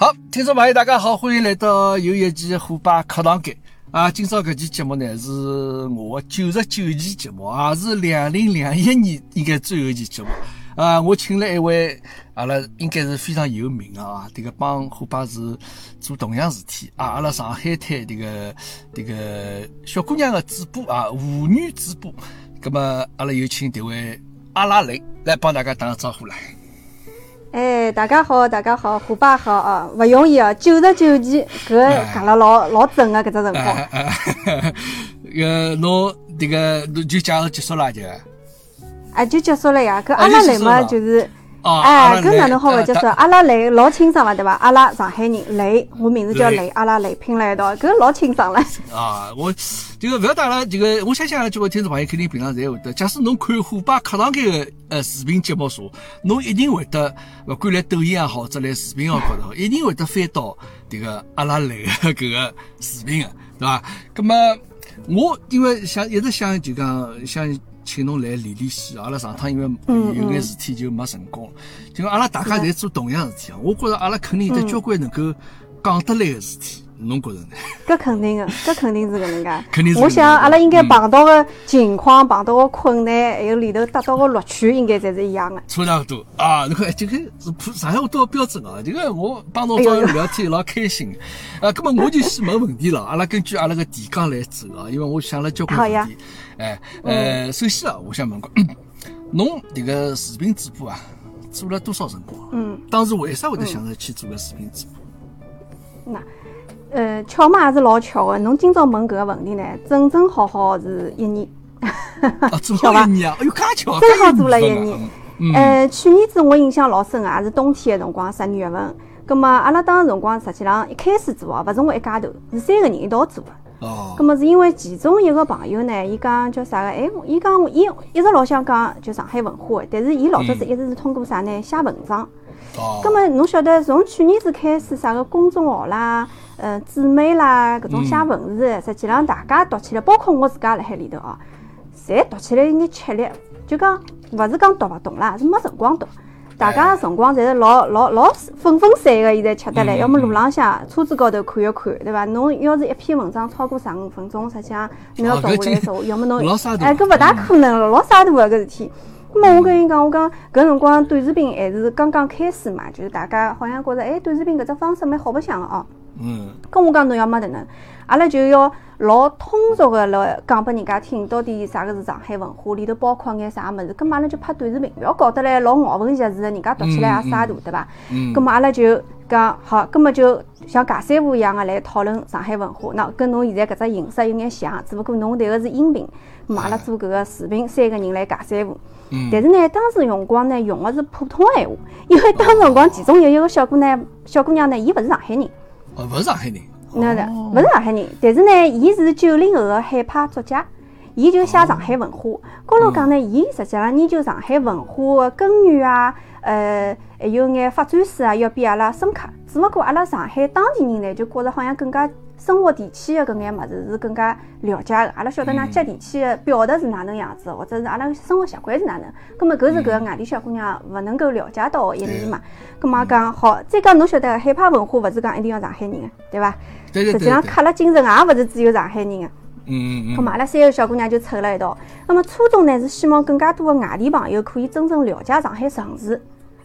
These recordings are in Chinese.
好，听众朋友，大家好，欢迎来到又一期虎爸课堂间啊！今朝搿期节目呢是我九十九期节目，也是两零两一年应该最后一期节目啊！我请了一位阿拉应该是非常有名的啊，这个帮虎爸是做同样事体啊，阿拉上海滩这个这个小姑娘的主播啊，舞女主播，葛么阿拉有请这位阿拉蕾来帮大家打个招呼来。哎，大家好，大家好，虎爸好啊！勿容易啊，九十九期，搿讲了老老准个搿只辰光。呃，侬迭个就介绍结束了就？啊，就结束了呀！搿阿拉来嘛，就是。哎，搿哪能好勿接受？阿拉蕾老清爽了，对伐？阿拉上海人蕾，我名字叫蕾，阿拉蕾拼了一道，搿老清爽了。啊，我这个勿要打了，这个我相信啊，几位听众朋友肯定平常侪会得。假使侬看虎爸课堂间个呃视频节目说，侬一定会得，勿管来抖音也好，或者来视频号高头，一定会得翻到这个阿拉蕾个 搿个视频个，对伐？葛么我因为想一直想就讲想。请侬来练练戏，阿拉上趟因为有眼事体就没成功。就阿拉大家侪做同样事体啊，我觉着阿拉肯定有得交关能够讲得来个事体。侬觉着呢？搿肯定个，搿肯定是搿能介。肯定是。我想阿拉应该碰到个情况、碰到个困难，还有里头得到个乐趣，应该侪是一样的。差不多啊！你看，这个是普上海话多标准啊！这个我帮侬朋友聊天老开心。啊，葛么我就先问问题了。阿拉根据阿拉个提纲来走啊，因为我想了交关问题。哎，呃，首先啊，我想问个，侬迭个视频直播啊，做了多少辰光？嗯。当时为啥会得想着去做个视频直播？那。呃，巧嘛也是老巧的。侬今朝问搿个问题呢，正正好好是一年，巧伐？一年啊，哎呦，介巧，正好做了一年。呃，去年子我印象老深也，是冬天的辰光，十二月份。葛末阿拉当时辰光实际上一开始做哦，勿是我一家头，是三个人一道做的。哦。咁么是因为其中一个朋友呢，伊讲叫啥个？哎，伊讲伊一直老想讲就上海文化，但是伊老早子一直是通过啥呢？写文章。哦。咁么侬晓得从去年子开始啥个公众号啦？呃，纸媒啦，搿种写文字，实际上大家读起来，包括我自家辣海里头哦，侪读起来有眼吃力。就讲勿是讲读勿懂啦，是没辰光读。大家个辰光侪是老老老分分散个，现在吃得来。要么路浪向车子高头看一看，对伐？侬要是一篇文章超过十五分钟，实际上侬要读下来说，要么侬哎，搿勿大可能了，老洒脱个搿事体。咾么我跟伊讲，我讲搿辰光短视频还是刚刚开始嘛，就是大家好像觉着哎，短视频搿只方式蛮好白相个哦。嗯，跟我讲侬要么迭能，阿拉就要老通俗个来讲拨人家听，到底啥个是上海文化，里头包括眼啥物事。咁阿拉就拍短视频，勿要搞得来老咬文嚼字个，人家读起来也洒脱，对伐？嗯。咁么阿拉就讲好，咁么就像尬三胡一样个来讨论上海文化。那跟侬现在搿只形式有眼像，只不过侬迭个是音频，咁阿拉做搿个视频，三个人来尬三胡。嗯。但是呢，当时辰光呢用个是普通闲话，因为当时辰光其中有一个小姑呢，小姑娘呢，伊勿是上海人。哦，勿是上海人，那的，勿是上海人，但是呢，伊是九零后的海派作家，伊就写上海文化。高头讲呢，伊实际上研究上海文化的根源啊，呃，还有眼发展史啊，要比阿拉深刻。只不过阿拉上海当地人呢，就觉着好像更加。生活地气的搿眼物事是更加了解个，阿拉晓得㑚接地气个表达是哪能样子，或者是阿拉生活习惯是哪能。葛末搿是搿个外地小姑娘勿能够了解到个一面嘛。葛末讲好，再讲侬晓得海派文化勿是讲一定要上海人个，对伐？实际上刻了精神也勿是只有上海人个。嗯嗯嗯。阿拉三个小姑娘就凑了一道。那么初衷呢是希望更加多的外地朋友可以真正了解上海城市。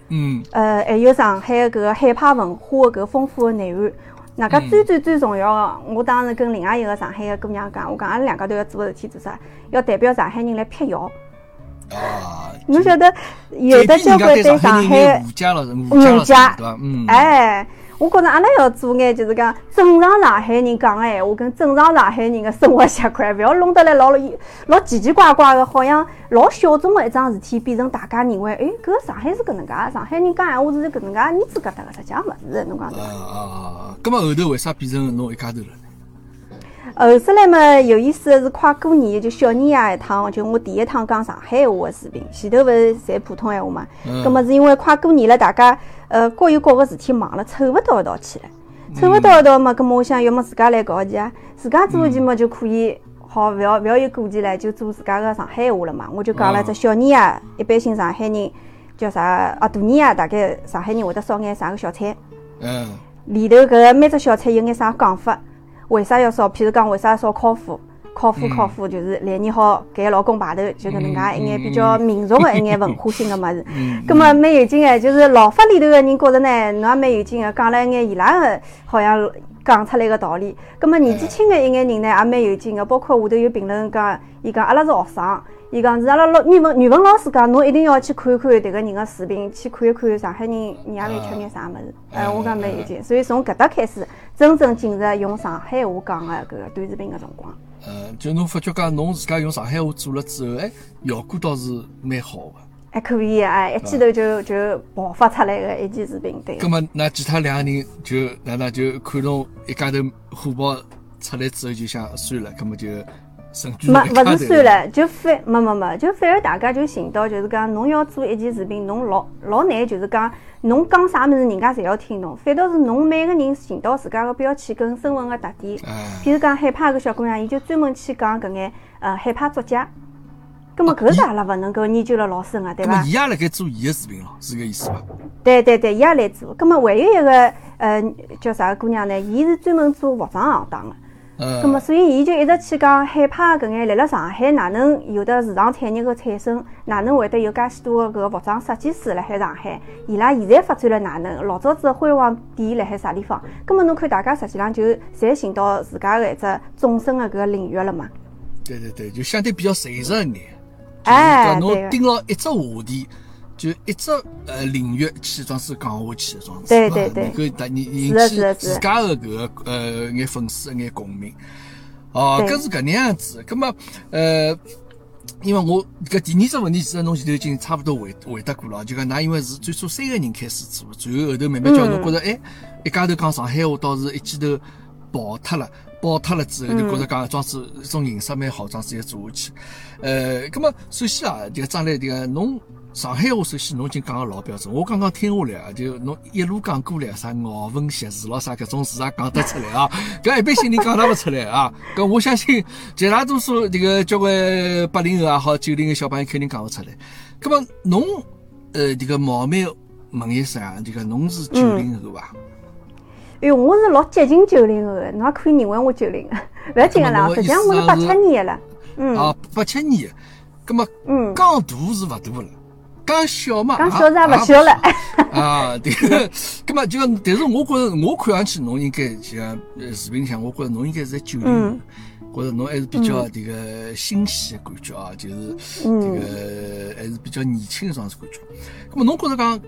嗯。呃，还有上海搿个海派文化的搿个丰富的内涵。那个最最最重要的，我当时跟另外一个上海的姑娘讲，我讲阿拉两家头要做个事体做啥？要代表上海人来辟谣。啊！侬晓得有的交关对上海误解了，误解对吧？嗯。哎。我觉着阿拉要做眼，就是讲正常上海人讲个闲话，跟正常上海人的生活习惯，勿要弄得来老老奇奇怪怪的，好像老小众的一桩事体，变成大家认为，哎，搿上海是搿能介，上海人讲闲话是搿能介，你子搿搭个，实际上勿是，侬讲对伐？啊啊啊！搿么后头为啥变成侬一家头了？后首来嘛，有意思的是快过年，就小年夜一趟，就我第一趟讲上海话的视频，前头勿是侪普通闲话嘛。嗯。葛末是因为快过年了，大家呃各有各个事体忙了，凑勿到一道去了。凑勿到一道嘛，葛么我想要么自家来搞一期啊，自家做一期嘛就可以，好勿要勿要有顾忌了，就做自家个上海话了嘛。我就讲了只小年夜，一般性上海人叫啥啊？大年夜大概上海人会得烧眼啥个小菜。嗯。里头搿每只小菜有眼啥讲法？为啥要烧？譬如讲，为啥要烧烤麸？烤麸烤麸就是来年好给老公排头，就搿能介一眼比较民俗个一眼文化性个物事。葛末蛮有劲个，就是老法里头个人觉着呢，侬也蛮有劲个，讲了一眼伊拉个好像讲出来个道理。葛末年纪轻个一眼人呢，也蛮有劲个，包括下头有评论讲，伊讲阿拉是学生，伊讲是阿拉老语文语文老师讲，侬一定要去看一看迭个人个视频，去看一看上海人年夜饭吃眼啥物事。哎，我讲蛮有劲，所以从搿搭开始，真正进入用上海话讲个搿个短视频个辰光。呃，就侬发觉讲，侬自家用上海话做了之后，哎，效果倒是蛮好的。还可以啊，一记头就就爆发出来个一期视频，对。那么那其他两个人就哪能就看侬一家头火爆出来之后，就想算了，那么就没勿是算了，就反没没没，就反而大家就寻到，就是讲侬要做一件视频，侬老老难，就是讲。侬讲啥物事，人家侪要听侬。反倒是侬每个人寻到自家个标签跟身份个特点。譬如讲海派个小姑娘，伊就专门去讲搿眼呃海派作家。葛末搿是阿拉勿能够研究了老深个，对伐？伊也辣盖做伊个视频咯，是搿意思伐？对对对，伊也来做。葛末还有一个呃叫啥个姑娘呢？伊是专门做服装行当个。咁么，所以伊就一直去讲海派搿眼，来辣上海哪能有的市场产业个产生，哪能会得有介许多个搿个服装设计师辣海上海？伊拉现在发展了哪能？老早子辉煌点辣海啥地方？咁么侬看大家实际上就侪寻到自家个一只纵深个搿个领域了嘛？对对对，就相对比较随实一眼。哎，侬盯牢一只话题。就一只呃领域去装是讲下去的装置，对对对，能够达引引起自家的搿个呃眼粉丝一眼共鸣。哦，搿是搿能样子。葛么呃，因为我搿第二只问题其实侬前头已经差不多回回答过了，就讲㑚因为是最初三个人开始做，最后后头慢慢叫侬觉着哎，一家头讲上海话倒是一记头爆脱了，爆脱了之后就觉着讲装置一种形式蛮好，装置也做下去。呃，葛么首先啊，这个张磊这个侬。上海话首先侬已经讲个老标准，我刚刚听下来啊，就侬一路讲过来，啥咬文嚼字咯，啥搿种字也讲得出来啊。搿一般性人讲得勿出来啊。搿我相信绝大多数这个交关八零后也好，九零后小朋友肯定讲勿出来。搿么侬呃这个冒昧问一声啊，这个侬是九零后伐？哎哟，我是老接近九零后个，侬也可以认为我九零个，勿要紧个啦，实际上我是八七年个了。嗯。啊，八七年。搿么嗯，讲大是勿大了。讲小嘛，讲小是也勿小了。啊，对个，葛么就，但是我觉着，我看上去侬应该像视频里向，我觉着侬应该是在九零后，觉着侬还是比较这个新鲜的感觉啊，就是这个还是比较年轻的这样子感觉。葛么侬觉着讲，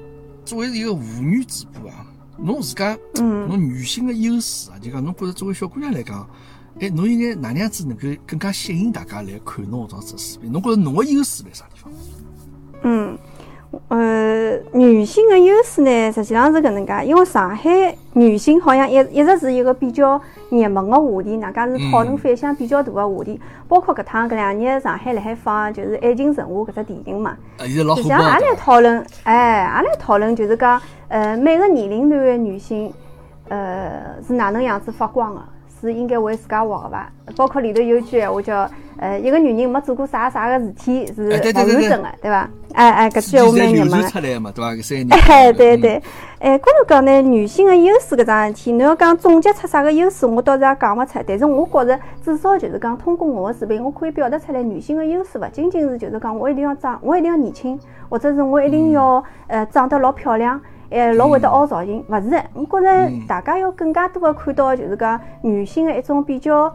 作为一个妇女主播啊，侬自家，侬女性的优势啊，就讲侬觉着作为小姑娘来讲，哎，侬应该哪能样子能够更加吸引大家来看侬这样子视频？侬觉着侬的优势在啥地方？嗯，呃，女性的优势呢，实际上是搿能介，因为上海女性好像一一直是一个比较热门的话题，大家是讨论反响比较大的话题。包括搿趟搿两年上海辣海放就是《爱情神话》搿只电影嘛，实际上也来讨论，哎，也来讨论，就是讲，呃，每个年龄段的女性，呃，是哪能样子发光的，是应该为自家活的伐？包括里头有句闲话叫。呃，一个女人没做过啥啥个事体是不完整的，对伐？哎哎，搿句话蛮热门的。哎，对对，哎，关头讲呢，女性的优势搿桩事体，侬要讲总结出啥个优势，我倒是也讲勿出。但是我觉着，至少就是讲，通过我的视频，我可以表达出来，女性的优势勿仅仅是就是讲，我一定要长，我一定要年轻，或者是我一定要呃长得老漂亮，哎，老会得凹造型，勿是的。我觉着大家要更加多的看到，就是讲女性的一种比较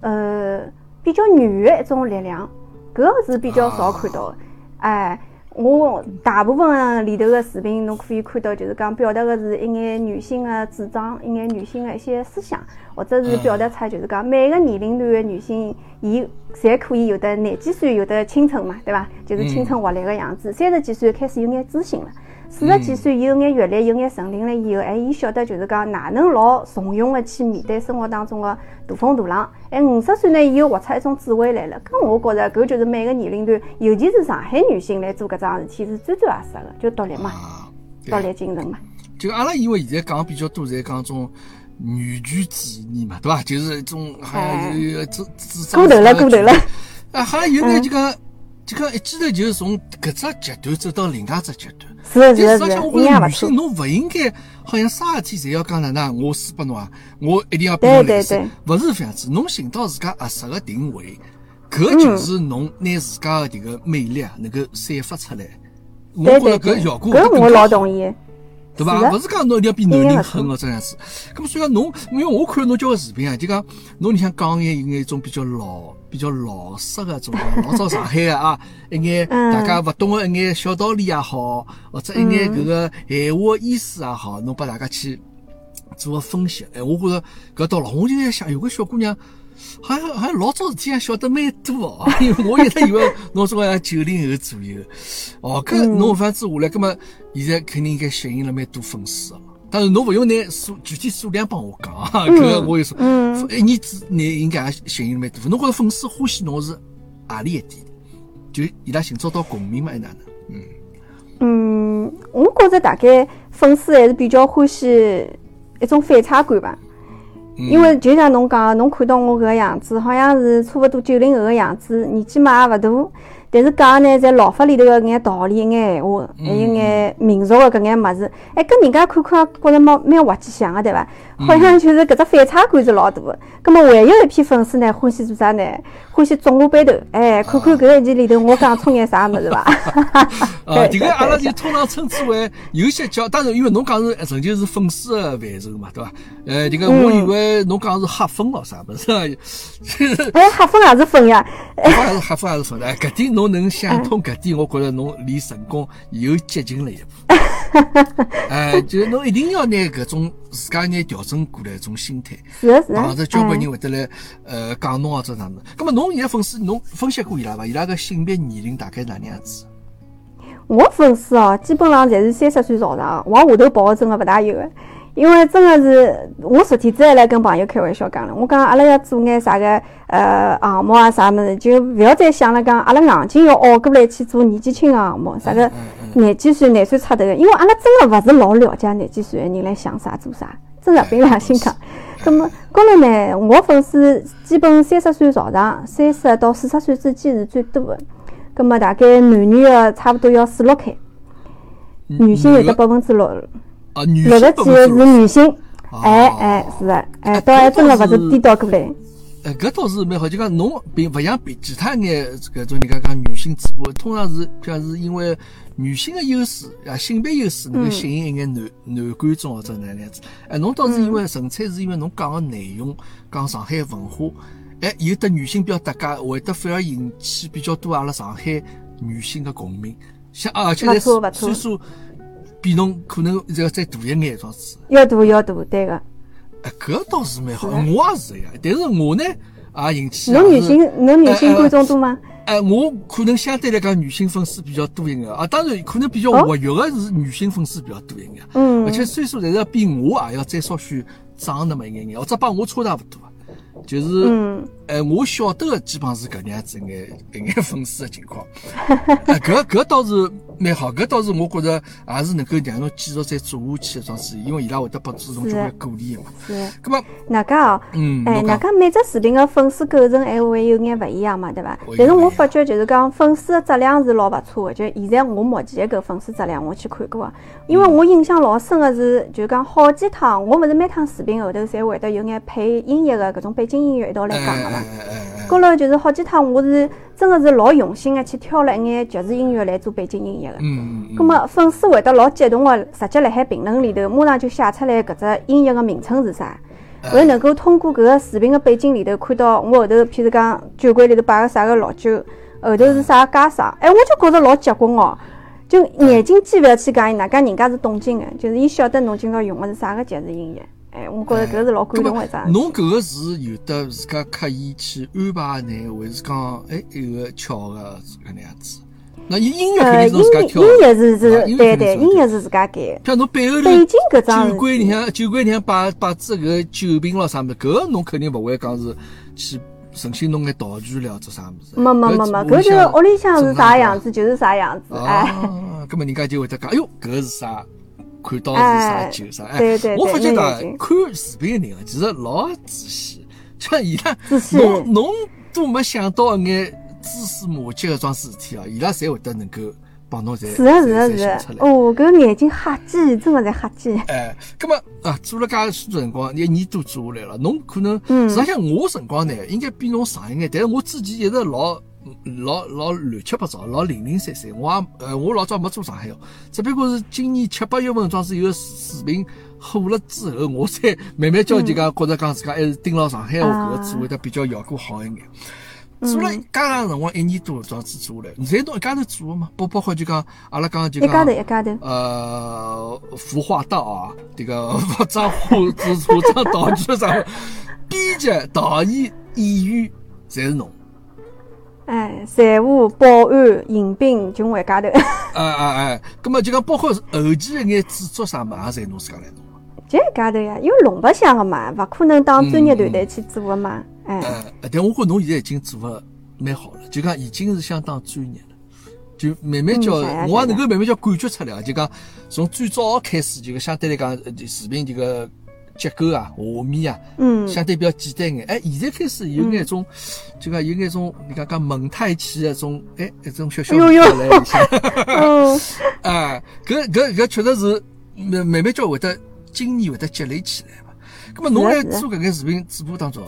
呃。比较女的一种力量，搿个是比较少看到的。哎，我大部分里头的视频，侬可以看到，就是讲表达的是一眼女性的主张，一眼女性的一些思想，或者是表达出就是讲每个年龄段的女性，伊侪可以有的廿几岁有的青春嘛，对伐？就是青春活力的样子。三十几岁开始有眼自信了。四十几岁有眼阅历，有眼成龄了以后，哎，伊晓得就是讲哪能老从容的去面对生活当中的大风大浪。哎，五十岁呢，伊又活出一种智慧来了。咁我觉着，搿就是每个年龄段，尤其是上海女性来做搿桩事体是最最合适的，就独立嘛，独立精神嘛。就阿拉因为现在讲比较多，在讲种女权主义嘛，对伐？就是一种好像有这这过头了，过头了。啊，好像有眼就讲。就讲一记头就是从搿只阶段走到另外只阶段。是是是，我觉着女性侬勿应该好像啥事体侪要讲哪能，我输拨侬啊，我一定要比侬来塞，勿是这样子。侬寻到自家合适个定位，搿就是侬拿自家个迭个魅力啊，能够散发出来。我觉着搿效果搿我老同意。对伐？勿是讲侬一定要比男人狠哦，这样子。咁么所以讲侬，因为我看侬交个视频啊，就讲侬里向讲眼有眼种比较老、比较老式个种老早上海个啊，一眼大家勿懂个一眼小道理也好，或者一眼搿个闲话意思也好，侬拨大家去做个分析。哎，我觉着搿到了，我就在想，有个小姑娘。好像好像老早事体还晓得蛮多哦，因 为我一直以为侬总归九零后左右，哦，搿侬反子下来，搿么现在肯定应该吸引了蛮多粉丝哦。但是侬勿用拿数具体数量帮我讲啊，搿我有说，一年之内应该也吸引蛮多。侬觉着粉丝欢喜侬是何里一点？就伊拉寻找到共鸣嘛，还哪能？嗯嗯，我觉着大概粉丝还是比较欢喜一种反差感吧。因为就像侬讲，侬看到我搿个样子，好像是差勿多九零后个样子，年纪嘛也勿大，但是讲呢，在老法里头个眼道理、眼闲话，还有眼民俗个搿眼物事，哎，跟人家看看觉着蛮蛮滑稽相个，对伐？好像就是搿只反差感是老大个。葛末还有一批粉丝呢，欢喜做啥呢？欢喜中下班头，哎，看看搿一集里头我讲出眼啥物事伐？啊，迭个阿拉就通常称之为有些叫，当然因为侬讲是曾经是粉丝个范畴嘛，对伐？呃，迭个我以为侬讲是黑粉咯啥物事？哎，黑粉也是粉呀，黑粉也是黑粉也是粉。的，搿点侬能想通搿点，我觉着侬离成功又接近了一步。哎，就侬一定要拿搿种自家拿调整过来一种心态，是是，或者交关人会得来呃讲侬啊，这样子。咁么侬现在粉丝侬分析过伊拉伐？伊拉个性别年龄大概哪能样子？我粉丝哦，基本上侪是三十岁朝上，往下头跑个真个勿大有个。因为真的是，我昨天子还来跟朋友开玩笑讲了，我讲阿拉要做眼啥个呃项目啊啥么子，就勿要再想了讲阿拉硬劲要熬过来去做年纪轻个项目，啥个廿几岁廿岁出头个，因为阿拉真的勿是老了解廿几岁个人来想啥做啥，真的凭良心讲。那么，高头呢，我粉丝基本三十岁朝上，三十到四十岁之间是最多的。那么大概男女个差不多要四六开，女性有得百分之六。六十几个是女性，哎哎是的，哎倒还真的勿是颠倒过来。哎，搿倒是蛮好，就讲侬并勿像比其他眼搿种人家讲女性主播，通常是譬如是因为女性的优势啊，性别优势能够吸引一眼男男观众或者哪样子。哎，侬倒是因为纯粹是因为侬讲个内容，讲上海文化，哎，有的女性比较搭界，会得反而引起比较多阿拉上海女性的共鸣。像而且在岁数。比侬可能要再大一眼，状子。要大要大，对个。哎，搿倒是蛮好，我也是呀。但是我呢，也引起。侬女性，侬女性观众多吗？哎，我可能相对来讲女性粉丝比较多一点啊。当然，可能比较活跃的是女性粉丝比较多一点。嗯。而且岁数侪是比我也要再稍许长那么一眼眼，或者帮我差大勿多。就是，哎，我晓得个基本上是搿能样子一眼一眼粉丝的情况。哎，搿搿倒是蛮好，搿倒是我觉着也是能够让侬继续再做下去一桩事，因为伊拉会得拨注重交关鼓励的嘛。是。搿么，哪介哦？嗯。哎，哪介每只视频的粉丝构成还会有眼勿一样嘛？对伐？但是我发觉就是讲粉丝的质量是老勿错的，就现在我目前搿粉丝质量我去看过，因为我印象老深的是，就讲好几趟，我勿是每趟视频后头侪会得有眼配音乐的搿种背景。音乐一道来讲个嘛，高头就是好几趟，我是真的是老用心的去挑了一眼爵士音乐来做背景音乐的。嗯嗯。么粉丝会得老激动的，直接辣海评论里头马上就写出来搿只音乐的名称是啥，还能够通过搿个视频的背景里头看到我后头，譬如讲酒柜里头摆个啥个老酒，后头是啥家啥，哎，我就觉着老结棍哦，就眼睛记勿要去讲伊哪介人家是懂劲的，就是伊晓得侬今朝用的是啥个爵士音乐。哎，我觉着搿是老感动一桩。侬搿个是有的自家刻意去安排呢，还是讲哎有个巧个搿能样子？那音音乐肯定是自家挑。音乐是是，对对，音乐是自家改。像侬背后头背景搿张酒柜里向酒柜里向摆摆只搿酒瓶咯啥物事，搿侬肯定勿会讲是去重新弄眼道具了做啥物事。没没没没，搿就是屋里向是啥样子就是啥样子。哎，搿么人家就会得讲，哎哟，搿是啥？看到是啥酒啥？哎，我发觉到看视频的人啊，其实老仔细，像伊拉，侬侬都没想到一眼蛛丝马迹搿桩事体啊，伊拉侪会得能够帮侬侪是啊是啊是啊，哦，搿眼睛瞎鸡，真个在瞎鸡。哎，葛么啊，做了介许多辰光，一年多做下来了，侬可能实际上我辰光呢，应该比侬长一眼，但是我之前一直老。老老乱七八糟，老零零散散。我也呃，我老早没做上海哦，只不过是今年七八月份装是有视频火了之后，我才慢慢叫就讲觉着讲自家还是盯牢上海搿个做会得比较效果好一眼。做了介长辰光，一年多装子做了，侪侬一家头做个嘛？包包括就讲阿拉刚刚就讲一家头一家头。呃，服化道啊，这个服装化服装道具啥，编辑、导演、演员，侪是侬。哎，财务、保安、迎宾，就我一家头。哎哎哎，咁么就讲包括后期一眼制作啥嘛，也侪侬自家来弄。就一家头呀，因为弄白相个嘛，勿可能当专业团队去做个嘛。哎，但我觉侬现在已经做个蛮好了，就讲已经是相当专业了，就慢慢叫，我也能够慢慢叫感觉出来，就讲从最早开始，就相对来讲，视频这个。结构啊，画面啊，嗯，相对比较简单眼。哎，现在开始有眼种，就讲有眼种，你讲讲蒙太奇的种，哎，一种小小来一下。嗯，啊，搿搿搿确实是慢慢慢叫会得经验会得积累起来嘛。咁么侬在做搿个视频直播当中，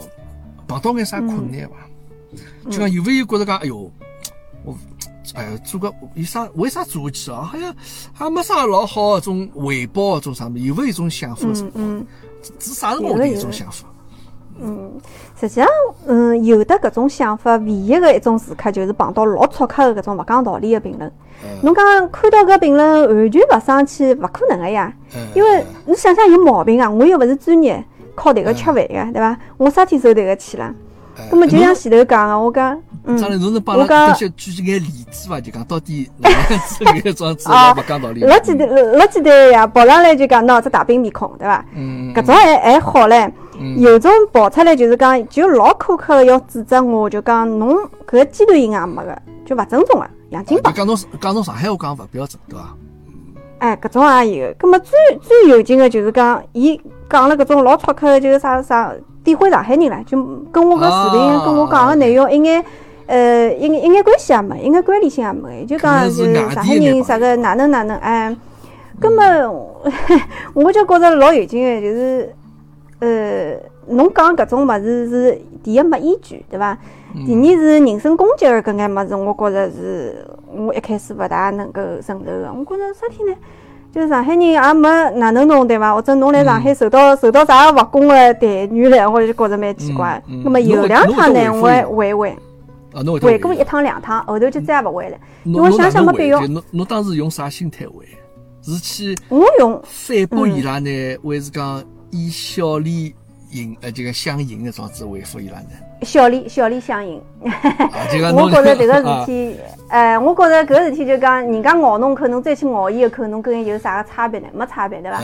碰到眼啥困难伐？就讲有勿有觉得讲，哎哟，我。哎呀，做个有啥？为啥做下去啊？好像还没啥老好种回报，种啥么？有没有一种想法？嗯嗯，是啥辰光的一种想法？嗯，实际上，嗯，有的搿种想法，唯一的一种时刻就是碰到老粗刻的搿种勿讲道理的评论。侬讲看到搿评论完全勿生气，勿可能的呀。因为你想想有毛病啊！我又勿是专业，靠迭个吃饭的，对伐？我啥天受迭个气了？那么就像前头讲个，我讲，嗯，侬能帮阿拉举举几眼例子伐？就讲到底哪样子搿桩子勿讲道理。老简单，老简单呀，跑上来就讲喏，只大饼面孔，对伐？嗯。搿种还还好唻。有种跑出来就是讲，就老苛刻个要指责我，就讲侬搿个鸡头音也没个，就勿尊重个，洋泾浜。讲侬讲侬上海话讲勿标准，对伐？哎，搿种也有。葛末最最有劲个就是讲，伊讲了搿种老粗刻个，就是啥啥。诋毁上海人了，就跟我个视频跟我讲个内容一眼，呃，一眼一眼关系也没，一眼关联性也没，就讲就上海人啥个哪能哪能哎，根本 我就觉着老有劲个，就是呃，侬讲搿种物事是第一没依据，对伐？第二是人身攻击个搿眼物事，我觉着是我一开始勿大能够承受个，我觉着啥体呢？就上海人也没哪能弄对伐？或者侬来上海受到受到啥勿公的待遇了，我就觉着蛮奇怪。那么有两趟呢，我还回回，回过一趟两趟，后头就再也勿回了，因为想想没必要。侬侬当时用啥心态回？是去我用反驳伊拉呢，还是讲以笑脸迎呃这个相迎的状子回复伊拉呢？笑脸笑脸相迎，我觉着迭个事体，哎，我觉着搿事体就讲，人家咬侬口，侬再去咬伊个口，侬跟伊有啥个差别呢？没差别，对伐？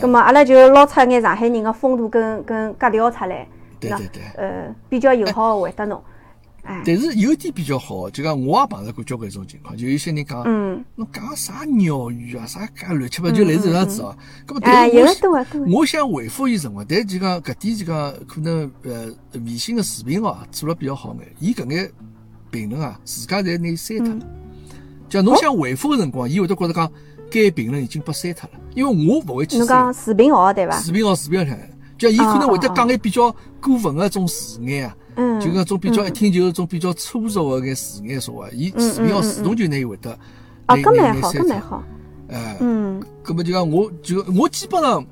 咁么阿拉就捞出一眼上海人个风度跟跟格调出来，对对对，呃，比较友好回答侬。但是有一点比较好，就讲我也碰到过交关种情况，就有些人讲，侬讲啥鸟语啊，啥介乱七八糟，就类似这样子哦。咁么，但是我我想回复伊什么？但就讲搿点就讲可能呃微信个视频哦做了比较好眼，伊搿眼评论啊自家侪拿删脱了。就侬想回复个辰光，伊会得觉着讲该评论已经被删脱了，因为我勿会去。侬讲视频号对伐？视频号视频号，就伊可能会得讲眼比较过分个种字眼啊。嗯，就讲种比较一听就是种比较粗俗个眼字眼说话，伊视频号自动就拿伊会得，啊，搿蛮好，搿蛮好，哎，嗯，搿么就讲我就我基本上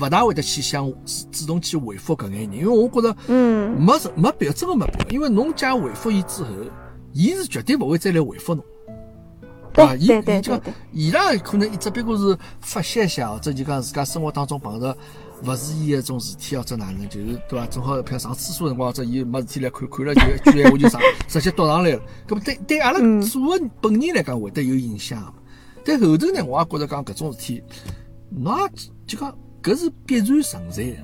勿大会得去想主动去回复搿眼人，因为我觉着，嗯，没没必要，真个没必要，因为侬假回复伊之后，伊是绝对勿会再来回复侬，对伐？伊伊就伊拉可能只不过是发泄一下，或者就讲自家生活当中碰着。勿是伊一种事体，或者哪能，就是对伐？正好譬如上厕所辰光，或者伊没事体来看，看了就一句闲话就上，直接读上来了。搿么对对阿拉做个本人来讲会得有影响。但后头呢，我也觉着讲搿种事体，侬也就讲搿是必然存在的。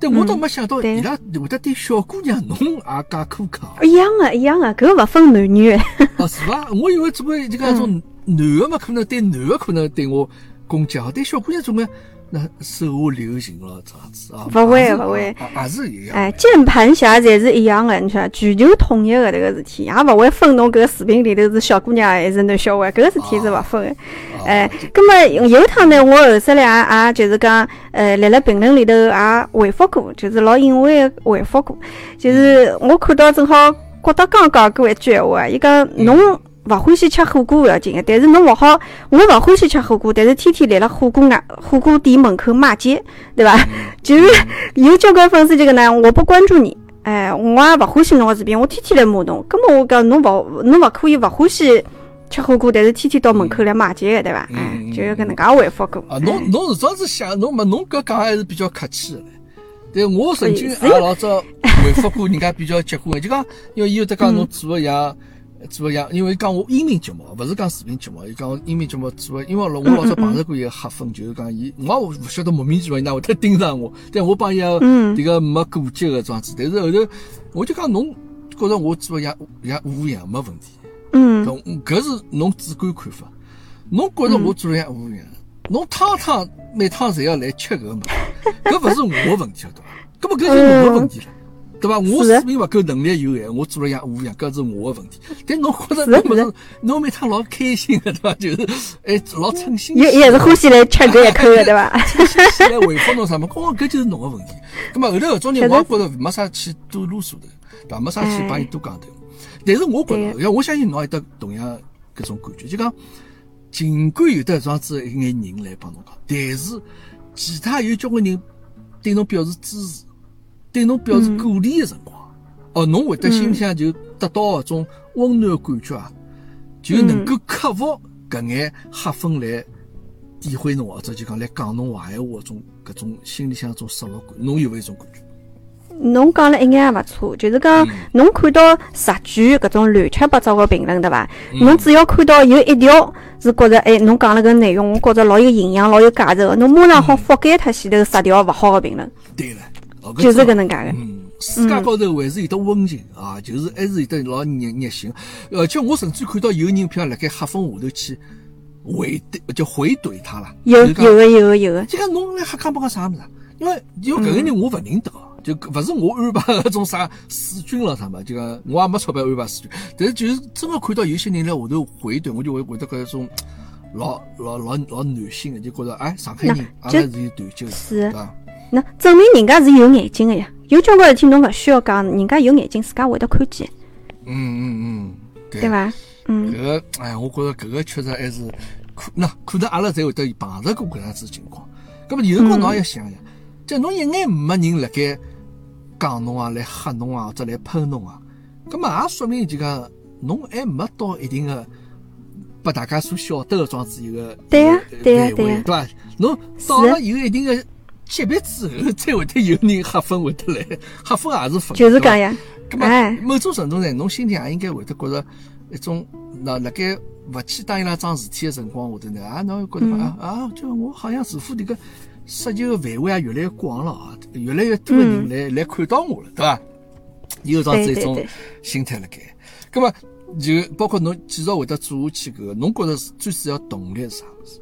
但我倒没想到伊拉会得对小姑娘侬也介苛刻。一样个，一样个，搿勿分男女。哦，是伐？我以为总归就讲种男个嘛，可能对男个可能对我攻击，对小姑娘总归。那手下留情了，这样子啊？不会不会，也是一样。哎，键盘侠侪是一样的，你说全球统一的这个事体，也不会分侬搿个视频里头是小姑娘还是男小孩，搿个事体是勿分的。哎，葛么有趟呢，我后首来也就是讲，呃，辣辣评论里头也回复过，就是老隐晦的回复过，就是我看到正好郭德纲讲过一句闲话，伊讲侬。勿欢喜吃火锅勿要紧个，但是侬勿好，我勿欢喜吃火锅，但是天天立辣火锅外火锅店门口骂街，对伐？就是有交关粉丝就讲呢，我不关注你，哎，我也勿欢喜侬个视频，我天天来骂侬，根本我讲侬勿侬勿可以勿欢喜吃火锅，但是天天到门口来骂街个，对伐？哎，就搿能介回复过。啊，侬侬是这子想，侬嘛侬搿讲还是比较客气个。对我曾经也老早回复过人家比较结棍，就讲因为伊有得讲侬做个像。做样，因为讲我音频节目，勿是讲视频节目。伊讲我音频节目做，因为老我老早碰着过一个黑粉，就是讲伊，我也勿晓得莫名其妙伊哪会得盯上我。但我帮伊个迭个没过节个桩子，但是后头我就讲侬觉着我做样像乌样没问题。嗯，搿是侬主观看法。侬觉着我做样乌样，侬趟趟每趟侪要来吃搿个物事，搿勿是我问题晓得伐？搿么搿是侬个问题了。对伐？我水平勿够能力有限，我做了像乌样，搿是我的问题。但侬觉着侬勿是，侬每趟老开心的，对伐？就是哎，老称心。也也是欢喜来吃搿一口个，对吧？称心来回复侬啥么？我搿就是侬的问题。咁么后头搿种人，我也觉着没啥去多啰嗦的，对伐？没啥去帮伊多讲头。但是我觉着，要我相信侬也得同样搿种感觉，就讲尽管有得这样子一眼人来帮侬讲，但是其他有交关人对侬表示支持。对侬表示鼓励的辰光，哦，侬会得心里向就得到搿种温暖的感觉啊，就能够克服搿眼黑粉来诋毁侬或者就讲来讲侬坏闲话，种搿种心里向种失落感，侬有勿有种感觉？侬讲了一眼也勿错，就是讲侬看到十句搿种乱七八糟的评论，对伐？侬只要看到有一条是觉着，哎，侬讲了搿内容，我觉着老有营养、老有价值个，侬马上好覆盖脱前头十条勿好个评论。对了。就是搿能介个，嗯，世界高头还是有得温情啊，就是还是有得老热热心，而且我甚至看到有人譬如辣盖黑风下头去回怼，就回怼他了。有有个有个有个，就讲侬来黑讲不讲啥物事？因为因为搿个人我勿认得，就勿是我安排搿种啥水军了啥么，就讲我也没钞票安排水军，但是就是真个看到有些人辣下头回怼，我就会会得搿种老老老老暖心的，就觉着哎，上海人阿拉是有团结的，是吧？那证明人家是有眼睛的呀，有交关事体侬勿需要讲，人家有眼睛，自家会得看见。嗯嗯嗯，对伐？嗯，搿个哎，我觉着搿个确实还是可那可能阿拉侪会得碰着过搿样子情况。搿么有辰光侬也要想想，就侬一眼没人辣盖讲侬啊，来吓侬啊，或者来喷侬啊，搿么也说明就讲侬还没到一定的拨大家所晓得个装子一个对呀对呀对呀，对伐？侬到了有一定的。级别之后，才会得有人黑粉会得来，黑粉也是粉，就是讲呀。哎，某种程度上，侬心里也应该会得觉着一种，那辣盖勿去答应拉桩事体的辰光下头呢，啊，侬会觉得啊啊，就我好像似乎迭个涉及的范围也越来越广了啊，越来越多的人来来看到我了，对伐？有这样子一种心态辣盖。咁么就包括侬继续会得做下去搿个，侬觉着最主要动力是啥物事？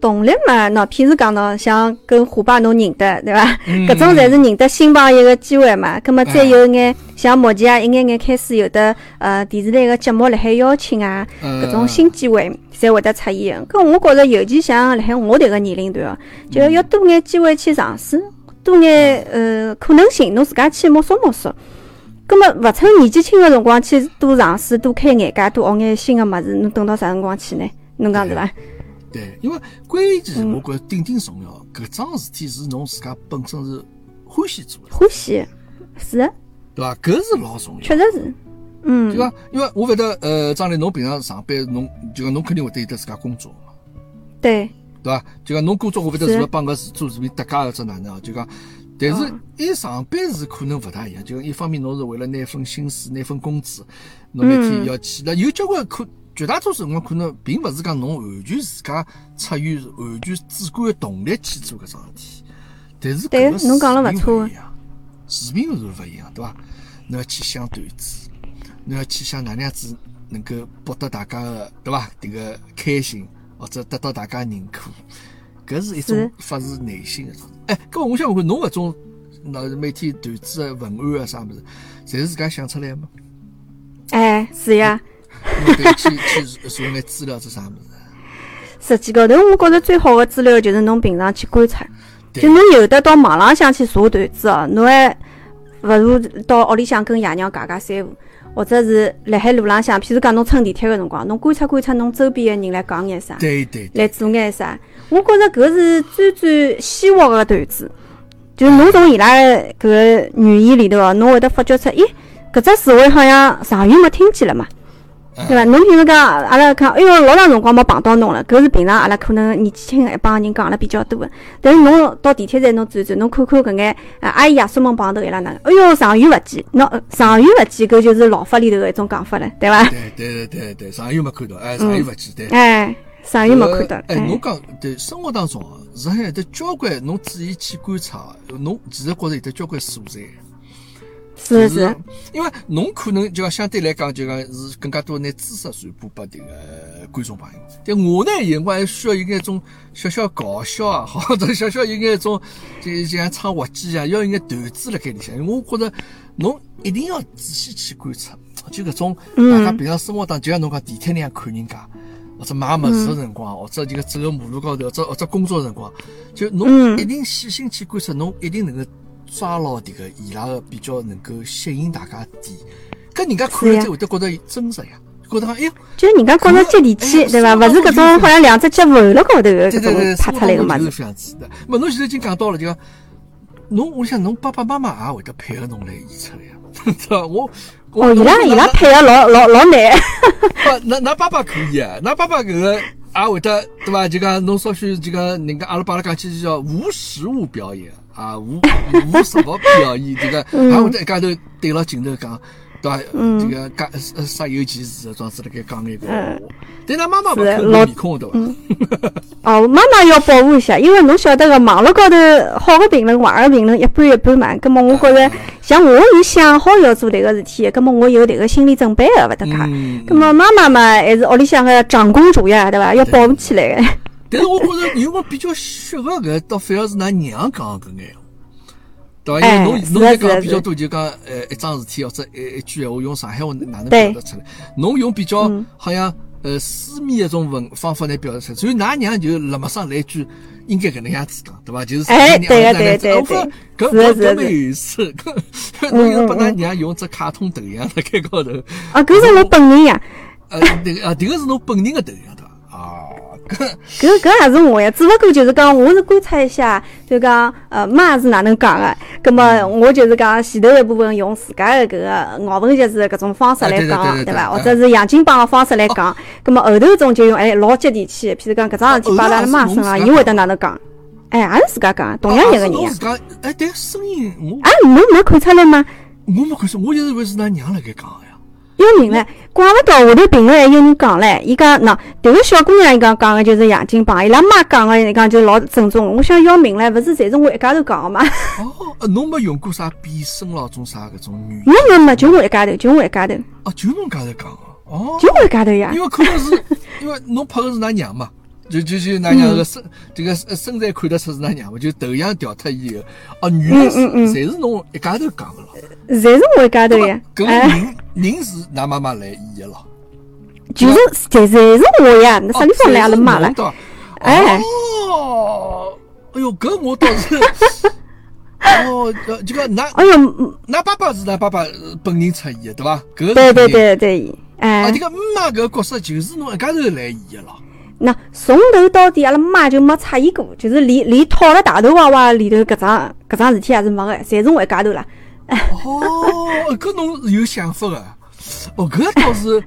动力嘛，喏，譬如讲喏，像跟虎爸侬认得，对伐？搿种侪是认得新朋友个机会嘛。葛末再有一眼，像目前啊，一眼眼开始有的呃电视台个节目辣海邀请啊，搿种新机会才会得出现。搿我觉着，尤其像辣海我迭个年龄段哦，就要多眼机会去尝试，多眼呃可能性，侬自家去摸索摸索。葛末勿趁年纪轻个辰光去多尝试，多开眼界，多学眼新个物事，侬等到啥辰光去呢？侬讲是伐？对，因为关键我觉顶顶重要，搿桩事体是侬自家本身是欢喜做的，欢喜是，对伐？搿是老重要，确实是，嗯，对伐？因为我晓得，呃，张磊，侬平常上班，侬就讲侬肯定会得有得自家工作嘛，对，对伐？就讲侬工作，我晓得是勿帮个做视频搭界或者哪能啊？就讲，但是一上班是可能勿大一样，就一方面侬是为了拿份薪水、拿份工资，侬每天要去，那有交关可。绝大多数辰光可能并勿是讲侬完全自家出于完全主观的动力去做搿桩事体，但是对侬讲了勿错，视频是勿一样，对伐？侬要去想段子，侬要去想哪能样子能够博得大家的对伐？迭个开心或者得到大家认可，搿是一种发自内心的。哎，搿么我想问问侬搿种，那每天段子啊、文案啊啥物事，侪是自家想出来吗？哎，是呀。侬得去去查眼资料，是啥物事？实际高头，我觉着最好的资料就是侬平常去观察，就侬有的到网浪向去查段子哦，侬还勿如到屋里向跟爷娘讲讲三胡。或者是辣海路浪向，譬如讲侬乘地铁个辰光，侬观察观察侬周边个人来讲眼啥，对对，来做眼啥。我觉着搿是最最鲜活个段子，就是侬从伊拉搿语言里头哦，侬会得发觉出，咦，搿只词汇好像长远没听见了嘛。对伐？侬譬如讲，阿拉讲，哎哟，老长辰光没碰到侬了。搿是平常阿拉可能年纪轻个一帮人讲了比较多个。但是侬到地铁站侬转转，侬看看搿眼阿姨爷叔们碰头伊拉哪能？哎哟，长远勿见，侬长远勿见，搿就是老法里头个一种讲法了，对伐？对对对对对，长远没看到，哎，长远勿见，对。哎，长远没看到。哎，侬讲对，生活当中是还有得交关，侬注意去观察，侬其实觉着有得交关素材。是是，因为侬可能就讲相对来讲，就讲是更加多拿知识传播拨迭个观众朋友。但我呢，有辰光还需要有眼种小小搞笑啊，或者小小有眼种就像唱滑稽啊，要有眼段子辣盖里向。我觉着侬一定要仔细去观察，就搿种大家平常生活当中，就像侬讲地铁里向看人家，或者买物事个辰光，或者这个走个马路高头，或者或者工作个辰光，就侬一定细心去观察，侬一定能够。抓牢迭个伊拉个比较能够吸引大家点，搿人家看了才会得觉得真实呀，觉得讲哎哟，就是人家觉着接地气，对伐？勿是搿种好像两只脚浮辣高头个搿种拍出来个嘛。是这样子？侬现在已经讲到了，就讲侬，我想侬爸爸妈妈也会得配合侬来演出来呀，对伐？我哦，伊拉伊拉配合老老老难。不，那那爸爸可以啊，那爸爸搿个也会得对伐？就讲侬稍许就讲人家阿拉巴拉讲起就叫无实物表演。啊，无无什么表演，这个 还会在一家头对牢镜头讲，对伐？这个讲呃煞有其事的装子辣盖讲那个话。但他妈妈不看面孔对伐？哦，妈妈要保护一下，因为侬晓得个，网络高头好的评论、坏的评论一半一半嘛。葛么我觉着，像我是想好要做迭个事体，葛么我有迭个心理准备的，勿得卡。葛么妈妈嘛，还是屋里向个长公主呀，对伐？要保护起来个。但是我觉着，有个比较适合搿，倒反而是㑚娘讲搿眼对伐？因为侬侬在讲比较多，就讲呃一桩事体或者一一句闲话，用上海话哪能表达出来？侬用比较好像呃私密一种文方法来表达出来，所以㑚娘就辣么上来一句，应该搿能样子讲，对伐？就是哎，对个对对对，搿搿搿蛮有意思。侬又 把㑚娘用只卡通头像辣盖高头。啊，搿是侬本人呀。呃，迭个啊，迭个是侬本人个头像。搿搿也是我呀，只勿过就是讲，我是观察一下，就讲，呃，妈是哪能讲的，葛么我就是讲前头一部分用自家的搿个咬文嚼字搿种方式来讲，对伐？或者是洋泾浜的方式来讲，葛么后头种就用哎老接地气，譬如讲搿桩事体摆辣拉妈身上，伊会得哪能讲？哎，也是自家讲，同样一个人呀。哎，但声音我没看出来吗？我没看出，我就以为是㑚娘辣盖讲呀。要命嘞！怪勿到下头评论还有人讲嘞，伊讲喏，迭个小姑娘伊讲讲个就是杨金榜，伊拉妈讲个伊讲就老正宗。我想要命嘞，勿是侪是我一家头讲个吗？哦，侬没用过啥变声咯，种啥搿种语？没没没，就我一家头，就我一家头。哦，就侬家头讲个，哦，就我一家头呀。因为可能是因为侬拍个是㑚娘嘛。就就就那娘个身，这个身材看得出是那娘嘛？就头像调脱以后，哦，女的是，侪是侬一家头讲个咯？侪是我一家头呀？搿个人人是㑚妈妈来演个咯？就是侪侪是我呀？那啥地方来阿拉妈了？哎，哦，哎哟，搿我倒是，哦，这个那，哎哟，㑚爸爸是㑚爸爸本人出演的对伐？搿对对对对，哎，啊，这个妈搿角色就是侬一家头来演个咯？那从头到底，阿拉妈就没出现过，就是连连套了大头娃娃里头搿桩搿桩事体也是没个，侪是我一家头啦。哦，搿侬是有想法个？哦，搿倒是，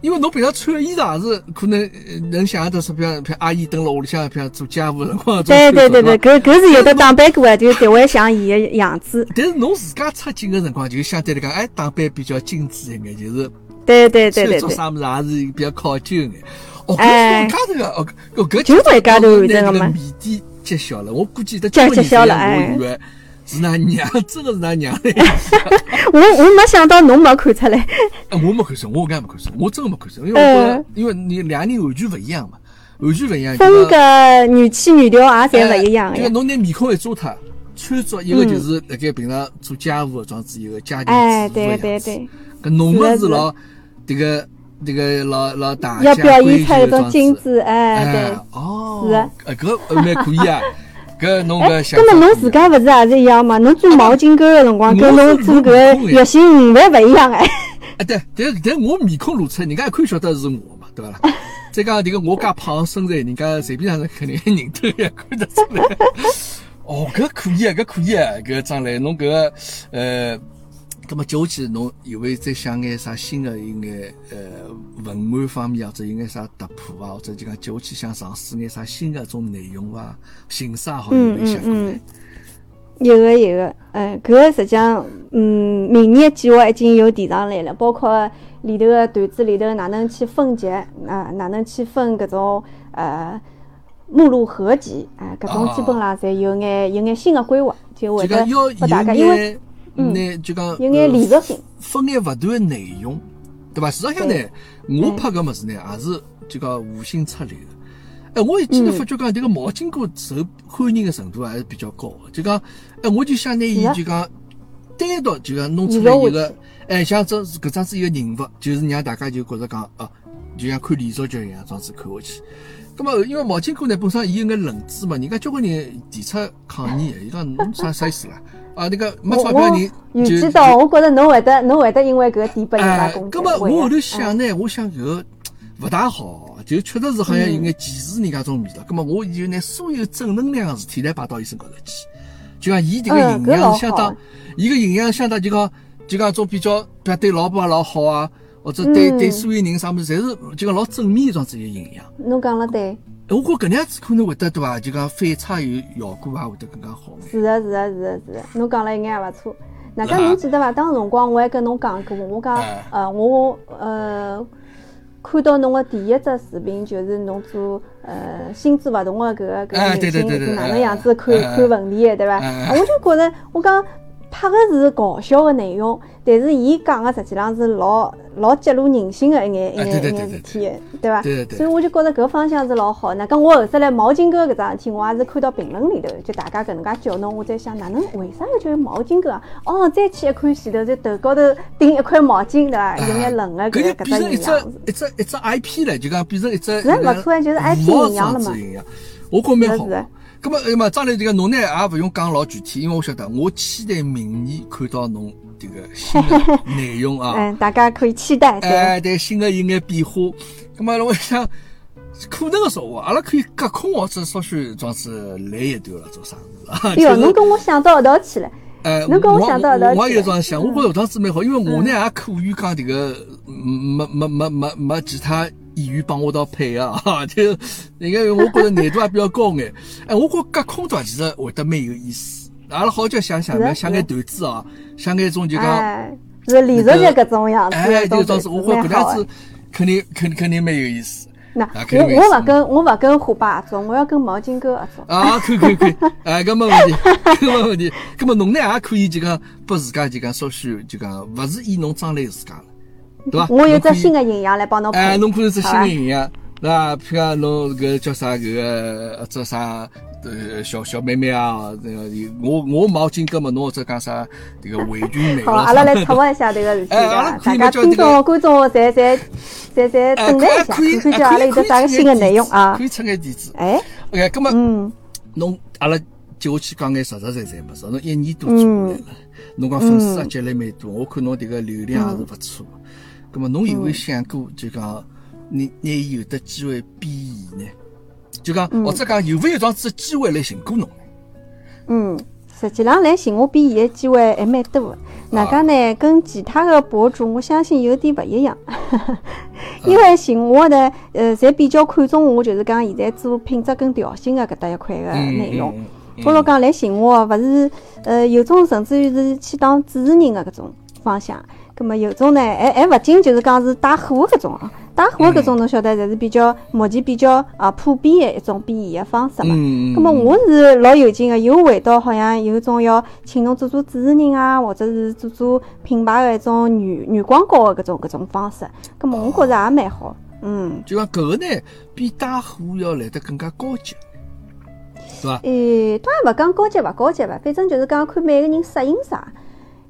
因为侬平常穿个衣裳是可能能想象到，是比如，比如阿姨蹲辣屋里向，比如做家务辰光。对对对对，搿搿是有的打扮过个，就特别像伊个样子。但是侬自家出镜个辰光，就相对来讲，哎，打扮比较精致一眼，就是。对对对对对。做啥物事也是比较考究一眼。哦，搿家头个哦，哦，搿就一家头那个谜底揭晓了。我估计得揭晓了，哎，我以为是㑚娘，真的是㑚娘嘞。我我没想到侬没看出来。我没看出，我刚没看出，我真的没看出，因为我因为你两个人完全勿一样嘛。完全勿一样。风格、语气、语调也侪勿一样个。就侬拿面孔一遮脱，穿着一个就是辣盖平常做家务个装置，一个家庭哎，对对对。搿侬么是老迭个迭个老老大要表现出一种精致，哎，对。哦。是。呃，搿蛮可以啊。搿侬搿想。搿么侬自家勿是也是一样嘛？侬做毛巾沟个辰光，跟侬做搿月薪五万勿一样哎。哎，对，但但我面孔露出，人家一看晓得是我嘛，对伐啦？再讲迭个我介胖身材，人家随便上人肯定认得也看得出来。哦，搿可以啊，搿可以啊，搿张磊，侬搿个呃，葛末接下去侬有没有再想眼啥新的一眼呃文案方面或者有眼啥突破啊，或者就讲接下去想尝试眼啥新的种内容啊，形式也好，有没有想过呢？有个有个，嗯，搿个实际上，嗯，明年计划已经有提上来了，包括里头个段子里头哪能去分级，啊，哪能去分搿种呃目录合集，啊，搿种基本上侪有眼有眼新的规划，就会得拨大家，因为嗯，就讲有眼连续性，分眼勿断的内容，对伐？事实际上呢，我拍搿物事呢，也是就讲无心插柳。哎，我一记头发觉讲，迭个毛巾哥受欢迎的程度还是比较高。就讲，哎，我就想拿伊就讲单独就讲弄出来一个，哎，像这搿张是一个人物，就是让大家就觉着讲，哦，就像看连续剧一样，这样子看下去。咁么，因为毛巾哥呢本身伊有眼棱子嘛，人家交关人提出抗议，伊讲侬啥啥意思啦？啊，那个没钞票人，就知道，我觉着侬会得，侬会得因为搿个点拨人家攻击。咁么，我后头想呢，我想搿个勿大好。就确实是好像有眼歧视人家种味道，咁么我就拿所有正能量的事体来摆到伊身高头去，就讲伊这个营养相当，伊个营养相当就讲就讲种比较，比如对老婆也老好啊，或者对对所有人啥物事，侪是就讲老正面一桩子个营养。侬讲了对。我觉搿能样子可能会得对伐？就讲反差有效果也会得更加好。是的，是的，是的，是的，侬讲了一眼也勿错。那搿侬记得伐？当辰光我还跟侬讲过，我讲呃我呃。看到侬个第一只视频，就是侬做呃心智勿同个搿个搿个明星是哪能样子看看问题个，对伐？我就觉着我讲。拍个是搞笑的内容，但是伊讲个实际上是老老揭露人性的一眼一眼一眼事体，对吧？所以我就觉着搿方向是老好。那跟我后头来毛巾哥搿桩事体，我也是看到评论里头，就大家搿能介叫侬，我在想哪能为啥要叫毛巾哥啊？哦，再去一看前头，在头高头顶一块毛巾，对伐？有眼冷个搿搿只形象。一只一只 IP 了，就讲变成一只。是勿错啊，就是 IP 形象了嘛。我觉蛮好。咁么，哎嘛，张磊这个侬呢，也勿用讲老具体，因为我晓得，我期待明年看到侬这个新的内容啊。嗯，大家可以期待。哎，对，新的有眼变化。咁么，我想，可能个说话，阿拉可以隔空或者稍许装子来一段了，做啥子？哎呦，侬跟我想到一道去了。哎，侬跟我想到一道去。我也有桩想，我觉着搿桩子蛮好，因为我呢也可以讲迭个没没没没没其他。演员帮我到配啊，就那个我觉得难度还比较高眼。哎，我觉隔空话其实会得蛮有意思。阿拉好叫想想，想眼段子啊，想眼种就讲是连续剧搿种样子。哎，这个倒是，我觉搿样子肯定肯肯定蛮有意思。那我我勿跟我勿跟虎爸合作，我要跟毛巾哥合作。啊，可以可以可以，哎，搿没问题，搿没问题。搿么侬呢也可以就讲拨自家就讲稍许就讲，勿是以侬张磊自家了。对伐？我有只新的营养来帮侬。哎，侬可以只新的营养，对伐？譬如讲侬搿叫啥搿个，只啥呃小小妹妹啊，这个我我毛巾哥嘛，侬或者讲啥这个围裙妹。好，阿拉来策划一下这个事体啊！大家听众观众侪侪侪侪等待一下，看看叫阿拉有得啥个新的内容啊？可以出眼点子。哎，OK，咁么，嗯，侬阿拉接下去讲眼实实在在物事，侬一年多做来了，侬讲粉丝也积累蛮多，我看侬迭个流量也是勿错。那么，侬有没有想过，就讲你你有的机会变现呢？就讲或者讲有没有这样子机会来寻过侬？嗯，实际上来寻我变现的机会还蛮多的。哪讲呢？跟其他的博主，我相信有点不一样。因为寻我的呃，侪比较看重我，就是讲现在做品质跟调性的搿搭一块的内容。不如讲来寻我，勿是呃，有种甚至于是去当主持人的搿种方向。咁么有种呢，还还勿仅就是讲是带货搿种啊，带货搿种侬晓得，侪是比较目前比较啊普遍的一种变现的方式嘛。咁么我是老有劲个，又回到好像有种要请侬做做主持人啊，或者是做做品牌的一种女女广告的搿种搿种方式。咁么我觉着也蛮好。嗯，就讲搿个呢，比带货要来得更加高级，是伐？诶，当然勿讲高级勿高级伐，反正就是讲看每个人适应啥。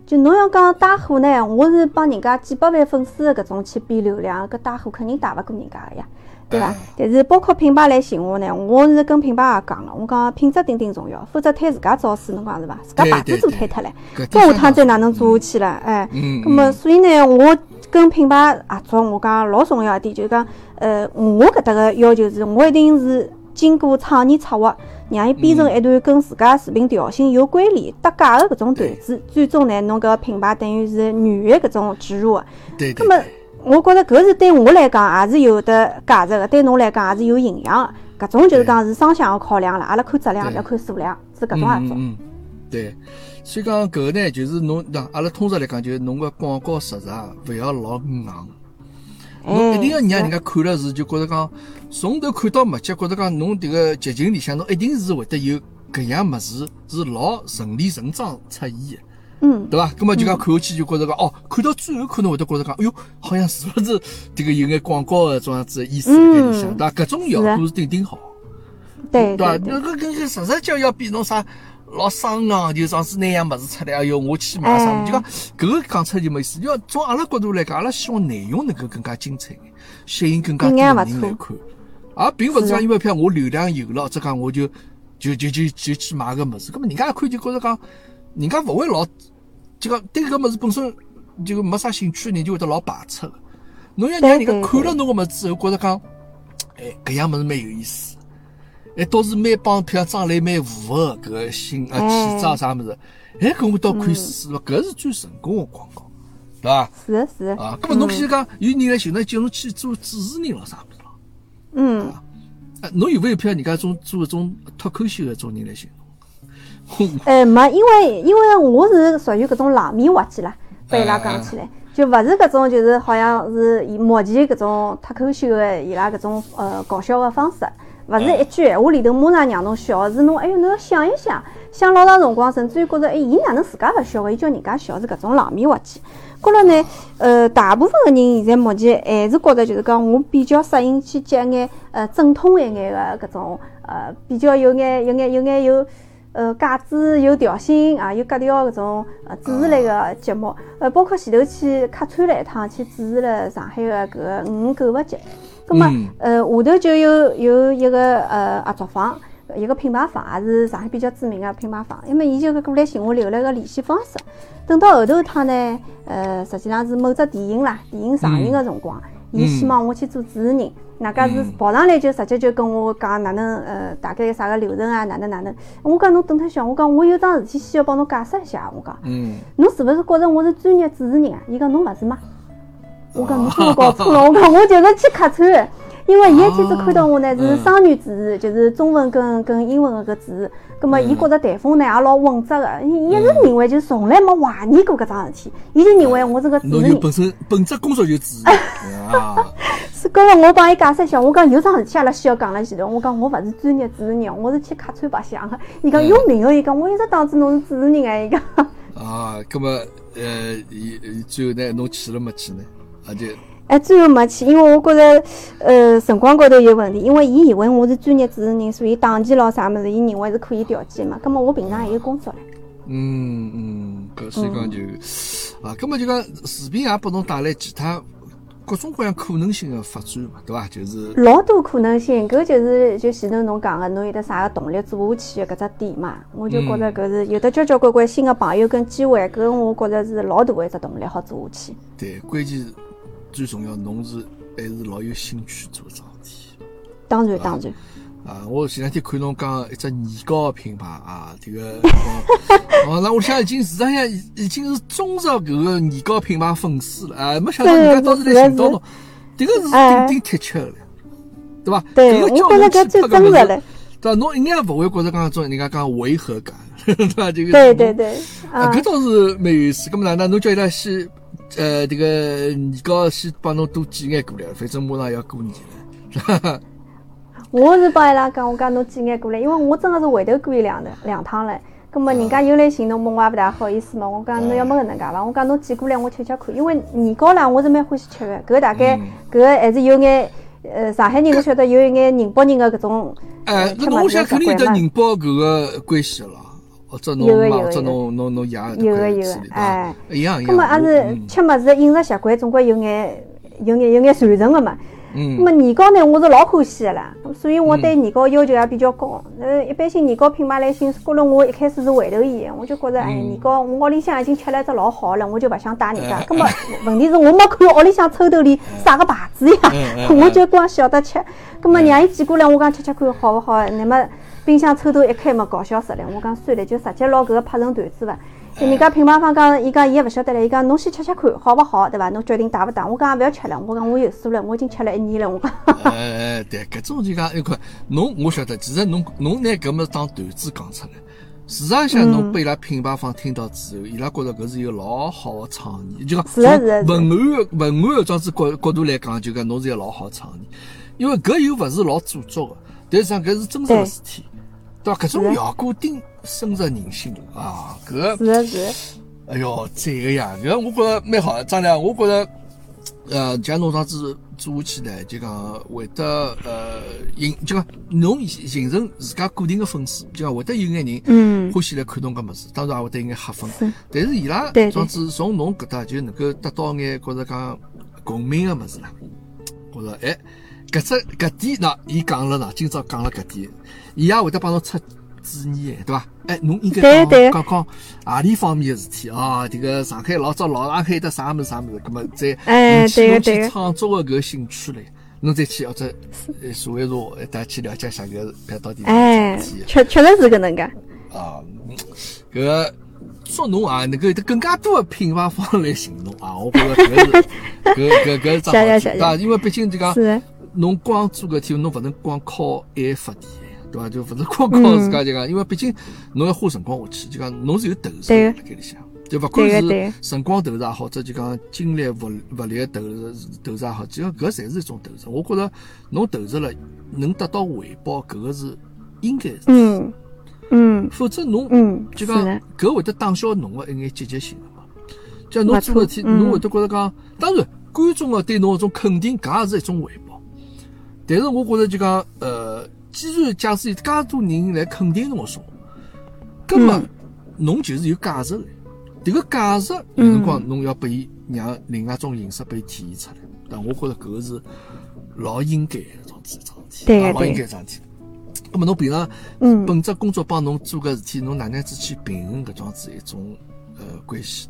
就侬要讲带货呢，我是帮人家几百万粉丝的搿种去比流量，搿带货肯定带勿过人家个呀，对伐？但是包括品牌来寻我呢，我是跟品牌也讲了，我讲品质顶顶重要，否则推自家招式，侬讲是伐？自家牌子做推脱了，搿下趟再哪能做下去了？哎，咁么所以呢，我跟品牌合作，我讲老重要一点，就是讲，呃，我搿搭个要求是，我一定是经过创意策划。让伊编成一段跟自家视频调性有关联、搭界的搿种段子，最终呢，侬搿品牌等于是软的搿种植入。对。那么，我觉着搿是对我来讲也是有的价值的，对侬来讲也是有营养的。搿种就是讲是双向的考量了，阿拉看质量，勿要看数量，是搿种合作。嗯。对。所以讲搿个呢，就是侬，阿拉通俗来讲，就是侬个广告实质勿要老硬。侬一定要让人家看了是就觉着讲，从头看到末节，觉着讲侬迭个剧情里向侬一定是会得有搿样物事，是老顺理成章出现的，嗯，对伐？葛末就讲看下去就觉着讲，哦，看到最后可能会得觉着讲，哎哟，好像是不是这个有眼广告的这样子意思在里向，对伐？搿种效果是顶顶好，对对伐？那个跟个实实叫要比侬啥？老生硬，就上次那样物事出来，哎哟，我去买啥？就讲搿个讲出来就没意思。要从阿拉角度来讲，阿拉希望内容能够更加精彩，吸引更加多人来看。而并勿是讲因为票我流量有了，只讲我就就就就就去买个物事。搿么人家一看就觉着讲，人家勿会老就讲对搿物事本身就没啥兴趣的人就会得老排斥个。侬要让人家看了侬个物事之后，觉着讲，哎，搿样物事蛮有意思。哎，倒是蛮帮票张来蛮符合搿个新啊气质啥物事，哎，搿我倒可以试试咯，搿是最成功的广告，对伐？是是啊，搿么侬譬如讲有人来寻侬叫侬去做主持人了啥物事咯？嗯，啊，侬有没有票人家种做搿种脱口秀的种人来寻侬？哎，没，因为因为我是属于搿种冷面滑稽啦，拨伊拉讲起来，就勿是搿种就是好像是目前搿种脱口秀的伊拉搿种呃搞笑的方式。勿是一句闲话里头马上让侬笑，是侬哎哟，侬要想一想，想老长辰光，甚至于觉着哎，伊哪能自家勿笑个，伊叫人家笑，是搿种冷面滑稽。觉着呢，呃，大部分个人现在目前还是觉着就是讲，我比较适应去接眼呃正统一眼个搿种呃比较有眼有眼有眼有呃架子有调性啊有格调搿种呃主持类个节目，呃包括前头去客串了一趟，去主持了上海个搿个五五购物节。咁么，呃，下头就有有一个呃合作方，一个品牌方，也是上海比较知名的品牌方。那么，伊就过来寻我留了个联系方式。等到后头一趟呢，呃，实际上是某只电影啦，电影上映的辰光，伊希望我去做主持人。哪家是跑上来就直接就跟我讲哪能呃，大概啥个流程啊，哪能哪能。我讲侬等脱想，我讲我有桩事体需要帮侬解释一下。我讲，嗯侬是勿是觉着我是专业主持人啊？伊讲侬勿是吗？我讲侬真搞错了，我讲我就是去客串，因为伊一天子看到我呢是双语主持，就是中文跟跟英文个个主持，葛么伊觉着台风呢也老稳扎个，伊一直认为就从来没怀疑过搿桩事体，伊就认为我是个主持人。本身本职工作就主持。是，搿个我帮伊解释一下，我讲有桩事体阿拉需要讲了前头，我讲我勿是专业主持人，我是去客串白相个。伊讲有名个，伊讲我一直当子侬是主持人哎，伊讲。啊，葛么呃，伊最后呢，侬去了没去呢？哎，最后没去，因为我觉着，呃，辰光高头有问题，因为伊以为我是专业主持人，所以档期咯啥么子，伊认为是可以调剂嘛。咁么我平常还有工作嘞。嗯嗯，搿所以讲就，啊，咁么就讲视频也拨侬带来其他各种各样可能性的发展嘛，对伐？就是。老多可能性，搿就是就前头侬讲个，侬有得啥个动力做下去的搿只点嘛？我就觉着搿是有的交交关关新的朋友跟机会，搿我觉着是老大的一只动力，好做下去。对，关键是。最重要，侬是还是老有兴趣做桩事体。当然，当然。啊，我前两天看侬讲一只年糕品牌啊，这个，哦，那我想已经市场上已经是忠实搿个年糕品牌粉丝了啊，没想到人家当时来寻到侬，这个是顶顶贴切的，对吧？对，我觉着搿最真实了。对吧？侬一眼也勿会觉着讲种人家讲违和感，对吧？这个。对对对。啊，搿倒是蛮有意思。搿么哪能侬叫伊拉去？呃，这个年糕先帮侬多寄眼过来，反正马上要过年了。我是帮伊拉讲，我讲侬寄眼过来，因为我真的是回头过伊两的两趟了。葛么人家又来寻侬，么我也勿大好意思嘛。我讲侬要么搿能介伐？我讲侬寄过来我吃吃看，因为年糕啦，我是蛮欢喜吃个。搿大概搿还是有眼呃上海人侬晓得有一眼宁波人个搿种哎，那我想肯定有得宁波搿个关系了。或者侬妈，或者侬侬侬爷有个有个，哎，一样一样。葛末还是吃物事饮食习惯总归有眼有眼有眼传承个嘛。嗯。葛末年糕呢，我是老欢喜个啦，所以我对年糕要求也比较高。呃，一般性年糕品牌来寻，觉着我一开始是回头烟，我就觉着哎，年糕我屋里向已经吃了只老好了，我就勿想带人家。那么问题是我没看屋里向抽屉里啥个牌子呀，我就光晓得吃。那么让伊寄过来，我讲吃吃看好勿好？那么。冰箱抽头一开嘛，搞笑死了。我讲算了，就直接拿搿个拍成段子伐。人家品牌方讲，伊讲伊也勿晓得唻，伊讲侬先吃吃看，好勿好，对伐？侬决定打勿打？我讲也勿要吃了，我讲我有数了，我已经吃了一年了。我 讲。哎哎，对，搿种就讲一块，侬我晓得，其实侬侬拿搿么当段子讲出来，市场上侬被伊拉品牌方听到之后，伊拉觉着搿是一个老好的创意，就讲从文案文案装置角角度来讲，就讲侬是一个老好创意，因为搿又勿是老做作个，但是讲搿是真实个事体。对伐？搿种效果定深入人心啊！搿是是。哎哟，赞个呀！搿我觉着蛮好。张亮，我觉着，呃，像侬上次做下去呢，就讲会得呃，形就讲侬形成自家固定的粉丝，就讲会得有眼人嗯欢喜来看侬搿物事，当然也会得有眼黑粉。但是伊拉上次从侬搿搭就能够得到眼觉着讲共鸣个物事啦。觉着哎，搿只搿点喏，伊讲了喏，今朝讲了搿点。伊也会得帮侬出主意对伐？哎，侬应该讲讲讲何里方面的事体啊？这个上海老早老上海的啥物事啥物事，葛么再引起侬去创作的搿个兴趣嘞，侬再去或者查一查，大家去了解一下搿搿到底哎，确确实是搿能介啊。搿个祝侬啊，能够有得更加多的品牌方来寻侬啊！我觉着搿是 搿搿搿是桩好事，对因为毕竟就讲，侬光做搿体，侬勿能光靠爱发电。对伐？就勿是光靠自家就讲，因为毕竟侬要花辰光下去，就讲侬是有投入辣盖里向，就勿管是辰光投入也好，或者就讲精力物物力的投入投入也好，就讲搿侪是一种投入。我觉着侬投入了能得到回报，搿个是应该。嗯嗯。否则侬嗯就讲搿会得打消侬个一眼积极性个嘛。就侬做事体，侬会得觉着讲，当然观众个对侬一种肯定，搿也是一种回报。但是我觉着就讲呃。既然假使有介多人来肯定侬个生活，根么侬就是有价值的。迭个价值有辰光侬要拨伊让另外一种形式拨伊体现出来。但我觉着搿个是老应该一桩事体，老应该桩事体。那么侬平常本职工作帮侬做个事体，侬哪能子去平衡搿桩子一种呃关系？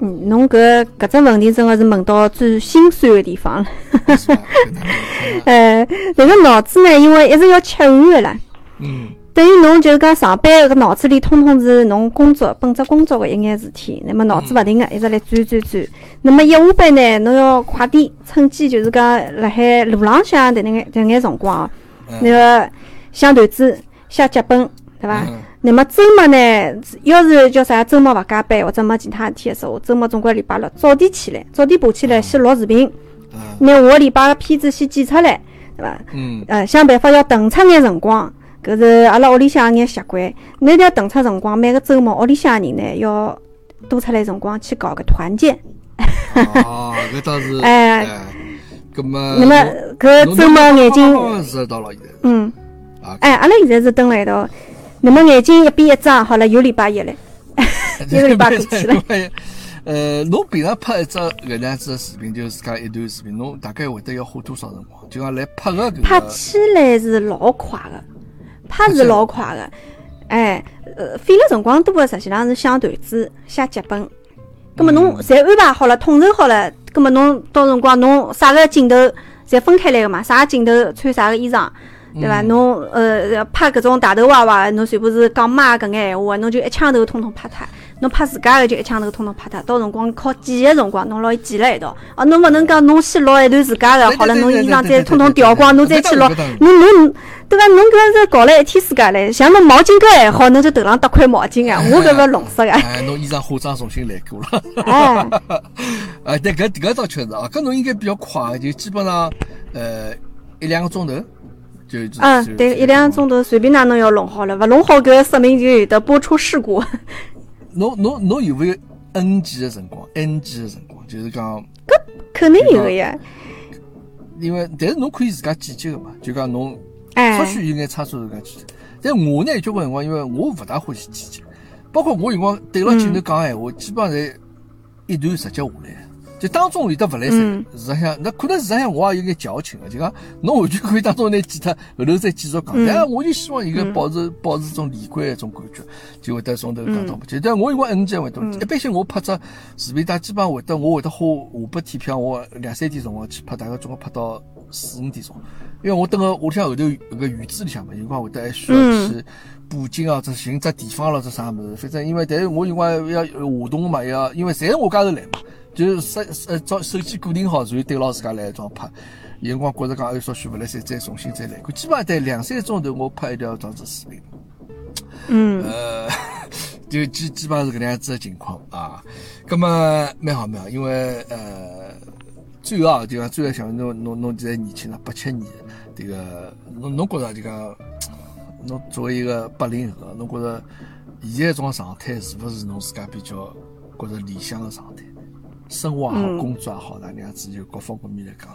嗯，侬搿搿只问题真个是问到最心酸的地方了。呃，那个脑子呢，因为一直要吃饭个啦。嗯。等于侬就是讲上班搿脑子里通通是侬工作本职工作的一眼事体，那么脑子勿停个一直来转转转。那么一下班呢，侬要快点趁机就是讲辣海路浪向的那眼迭眼辰光哦，那个想段子、写脚本，对伐？那么周末呢，要是叫啥周末勿加班或者没其他事体的时候，周末总归礼拜六早点起来，早点爬起来先录视频，拿下个礼拜个片子先剪出来，对伐？嗯。呃，想办法要腾出眼辰光，搿是阿拉屋里向眼习惯。那要腾出辰光，每个周末屋里向人呢要多出来辰光去搞个团建。哦，搿倒是。哎。搿么。那么搿周末眼睛。嗯。哎，阿拉现在是蹲辣一道。那么眼睛一闭一张，好了，又礼拜一了，一个礼拜过去了。呃，侬平常拍一只搿样子的视频，就是讲一段视频，侬大概会得要花多少辰光？就讲来拍个。拍起来是老快的，拍是老快的。哎，呃，费了辰光多的，实际上是想段子、写剧本。葛么侬侪安排好了、统筹好了，葛么侬到辰光侬啥个镜头侪分开来个嘛？啥个镜头穿啥个衣裳？对伐？侬呃拍搿种大头娃娃，侬全部是讲妈搿眼闲话，侬就一枪头统统拍脱。侬拍自家个就一枪头统统拍脱。到辰光靠剪个辰光，侬拿伊剪辣一道。哦，侬勿能讲侬先录一段自家个，好了，侬衣裳再统统调光，侬再去录。侬侬对伐？侬搿是搞了一天自家唻，像侬毛巾搿还好，侬就头上搭块毛巾啊。我搿个弄死个。哎，侬衣裳化妆重新来过了。哎，哎，对搿搿倒确实啊，搿侬应该比较快，就基本上呃一两个钟头。就嗯，对，一两个钟头随便哪能要弄好了，勿弄好搿说明就有的播出事故。侬侬侬有没有 NG 的辰光？NG 的辰光就是讲，搿肯定有个呀。因为但是侬可以自家剪辑个嘛，就讲侬哎，稍许有眼差错自家剪辑。但我呢，交关辰光因为我勿大欢喜剪辑，包括我有辰光对牢镜头讲闲话，基本上侪一段直接下来。就当中有得勿来三，实际上，那可能实际上我也有眼矫情个，就讲侬完全可以当中拿剪脱，后头再继续讲。但我就希望一个保持保持种连贯一种感觉，就会得从头讲到尾。但我因为 N G 会多，一般性我拍只视频，大基本上会得我会得花下半天譬如，我两三点钟我去拍，大概总共拍到四五点钟。因为我等个屋里向后头有个院子里向嘛，有辰光会得还需要去布景啊，这寻只地方了，这啥物事。反正因为但是我辰光要活动嘛，要因为侪是我家头来嘛。就是手呃，照手机固定好，然后对牢自家来一张拍。有辰光觉着讲，哎，稍许勿来三，再重新再来。基本上得两三个钟头，我拍一条装置视频。嗯。呃，就基基本上是搿能样子的情况啊。葛么蛮好蛮好，因为呃，最后啊，就讲最后想侬侬侬现在年轻了，八七年，这个侬侬觉着就讲，侬作为一个八零后，侬觉着现在这种状态是勿是侬自家比较觉着理想的状态？生活也好，工作也好，哪能样子就各方各面来讲，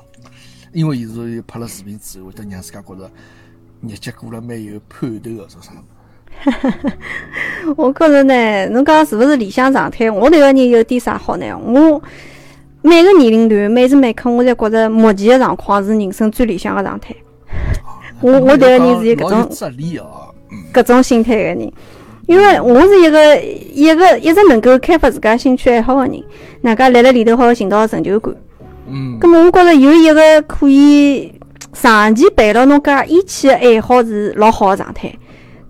因为现在拍了视频之后，会得让自家觉着日脚过了蛮有盼头的，说啥？我觉着呢，侬讲是勿是理想状态？我迭个人有点啥好呢？我每个年龄段、每时每刻，我侪觉着目前的状况是人生最理想的状态。我我迭个人是一搿种搿种心态的人。因为我是一个一个一直能够开发自家兴趣爱好的人，哪家辣辣里头好寻到成就感。嗯。咁么，我觉着有一个可以长期陪牢侬家一起的爱好是老好个状态。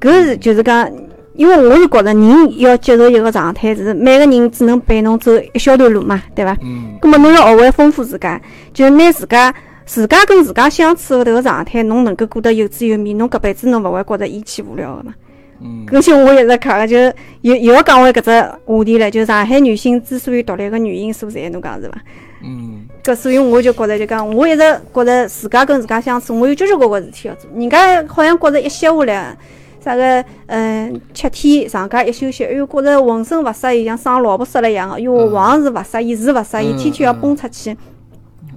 搿是就是讲，因为我是觉着人要接受一个状态，是每个人只能陪侬走一小段路嘛，对伐？嗯。咁么，侬要学会丰富自家，就拿自家自家跟自家相处的迭个状态，侬能够过得有滋有味，侬搿辈子侬勿会觉着厌弃无聊的嘛。嗯，而且我一直看个，就又又要讲回搿只话题了，就上海女性之所以独立个原因所在，侬讲是伐？嗯，搿所以我就觉着就讲，我一直觉着自家跟自家相处，我有交交关关事体要做。人家好像觉着一歇下来，啥个嗯，七天长假一休息，哎哟，觉着浑身勿适意，像生老婆死了一样个，哟，床是勿适意，是勿适意，天天要奔出去。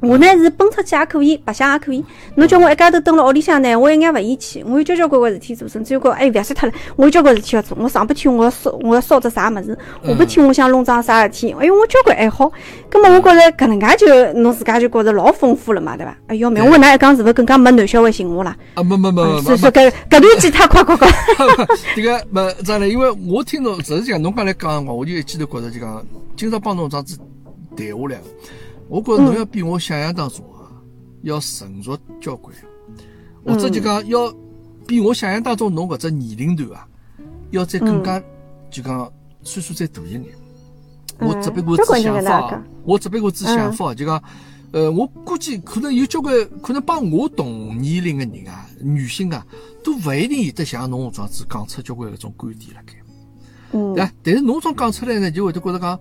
我呢是奔出去也可以，白相也可以。侬叫我一家头蹲辣屋里向呢，我一眼勿厌气。我有交交关关事体做，甚至于讲哎，覅说脱了，我有交关事体要做。我上半天我要烧，我要烧只啥物事？下半天我想弄桩啥事体？哎哟，我交关爱好。葛末我觉着搿能介就侬自家就觉着老丰富了嘛，对伐？哎哟，明我哪一讲是勿是更加没男小孩寻我啦？啊，没没没没没。所以说搿搿段吉他快快快。这个没咋嘞？因为我听侬实是讲侬刚才讲话，我就一记头觉着就讲，今朝帮侬这样子谈下来，我觉着侬要比我想象当中啊。要成熟交关，或者就讲要比我想象当中侬搿只年龄段啊，要再更加就讲岁数再大一眼。我只不过只想法，我只不过只想法，就讲，呃，我估计可能有交关可能帮我同年龄的人啊，女性啊，都勿一定有得像侬这样子讲出交关搿种观点辣盖。嗯。对但是侬种讲出来呢，就会得觉得讲。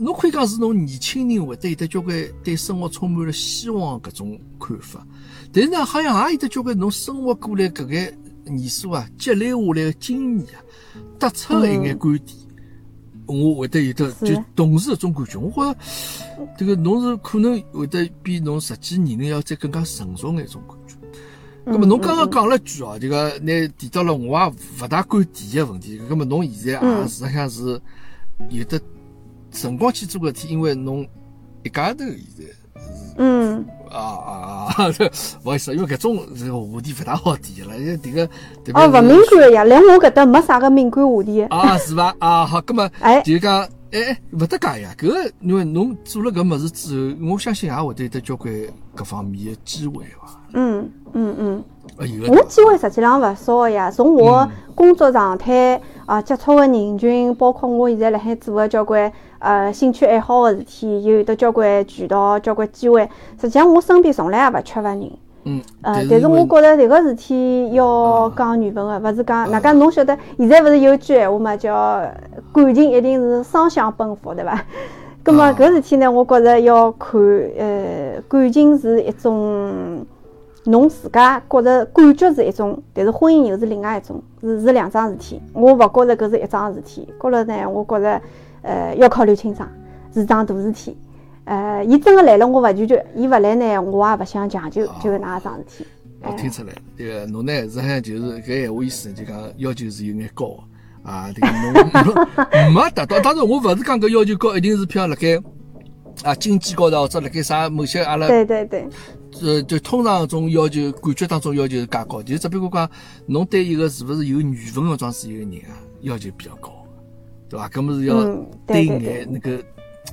侬可以讲是侬年轻人会得有得交关对生活充满了希望搿种看法，但是呢，好像也有得交关侬生活过来搿眼年数啊，积累下来的经验啊，得出的一眼观点，我会得有得就同时一种感觉，我觉着这个侬是可能会得比侬实际年龄要再更加成熟的一种感觉。那么侬刚刚讲了句哦，这个那提到了我也勿大敢提的问题，那么侬现在也实实上是有的。辰光去做个事体，因为侬一家头现在，嗯，啊啊啊，不好意思，因为搿种这个话题勿大好提了，因为迭个哦，勿敏感呀，来我搿搭没啥个敏感话题。啊，是伐？啊，好，葛末，哎，就讲，哎哎，勿得讲呀，搿个因为侬做了搿物事之后，我相信也会得有得交关搿方面的机会伐？嗯嗯嗯。有我机会实际上勿少个呀，从我工作状态啊，接触个人群，包括我现在辣海做个交关。呃，兴趣爱好个事体，有得交关渠道，交关机会。实际上，我身边从来也勿缺乏人。嗯。呃，但是我觉着迭个事体要讲缘分个，勿是讲哪讲侬晓得，现在勿是有句闲话嘛，叫感情一定是双向奔赴，对伐？葛末搿事体呢，我觉着要看，呃，感情是一种侬自家觉着感觉是一种，但是婚姻又是另外一种，是是两桩事体。我勿觉着搿是一桩事体，觉着呢，我觉着呃要考虑清爽，是桩大事体。呃，伊真个来了，我勿拒绝；伊勿来呢，我也勿想强求，就是那一桩事体。我听出来，迭个侬呢是好像就是搿闲话意思，就讲要求是有眼高啊。迭个侬 没达到，当然我勿是讲搿要求高，一定是譬如辣盖啊经济高头或者辣盖啥某些阿拉对对对。呃，就通常种要求，感觉当中要求是介高，就只不过讲侬对一个是勿是有缘分个桩事一个人啊，要求比较高，对伐？搿么是要对眼那个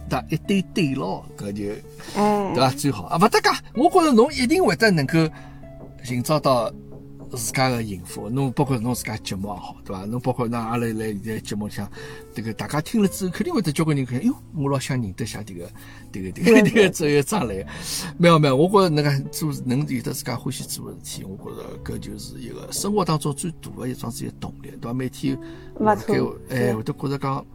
打一对对牢，搿就对伐？最好啊，勿得讲，我觉着侬一定会得能够寻找到。自家个幸福，侬包括侬自家节目也好，对伐？侬包括那阿拉来现在节目里向这个大家听了之后，肯定会得交关人看，哟，我老想认得下这个，这个，这个，这个这个张磊，没有没有，我觉着那个做能有得自家欢喜做个事体，我觉着搿就是一个生活当中最大的一桩子一个动力，对伐？每天，勿错，哎，会得觉着讲。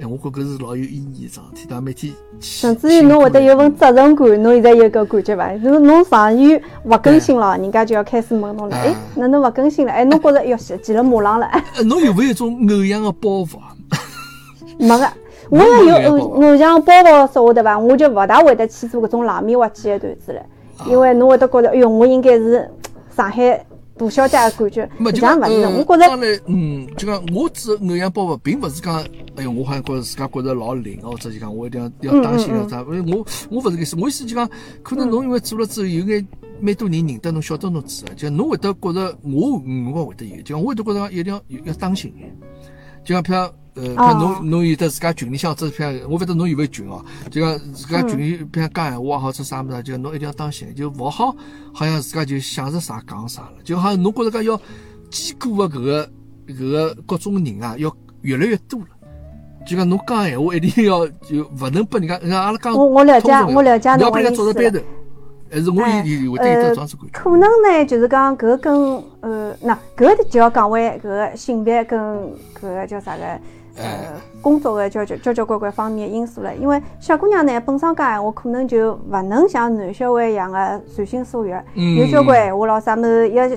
哎，我觉搿是老有意义的桩事体？每天，甚至于侬会得有份责任感，侬现在有搿感觉伐？侬侬长远勿更新了，人家就要开始问侬了。哎，哪能勿更新了？哎，侬觉着哟，骑了马浪了？侬有没有一种偶像的包袱啊？没个，我要有偶偶像包袱说话对伐？我就勿大会得去做搿种冷面滑稽的段子了，因为侬会得觉着，哎哟，我应该是上海。大小姐的感觉，就像勿是，我觉着，嗯，就讲我指偶像包袱，并勿是讲，哎哟，我好像觉着自家觉着老灵哦，或者就讲我一定要要当心啊啥，因为我我勿是搿意思，我意思就讲，可能侬因为做了之后，有眼蛮多人认得侬，晓得侬做，就侬会得觉着我我会得有，就讲我会得觉着一定要要当心。眼，就讲譬如。呃，看侬侬有得自家群里向，这片我勿得侬有没有群哦？就讲自家群里边讲闲话也好，做啥物事，就侬一定要当心，就勿好好像自家就想着啥讲啥了，就好像侬觉着讲要兼顾个搿个搿个各种人啊，要越来越多了。就讲侬讲闲话一定要就勿能拨人家，阿拉讲我我了解，我了解侬个意思。还是我有有会得有这感觉。可能呢，就是讲搿跟呃，那搿就要讲回搿个性别跟搿个叫啥个？呃，工作的交交交交关关方面因素了，因为小姑娘呢本身讲闲话可能就勿能像男小孩一样个随心所欲，有交关闲话咯啥物事要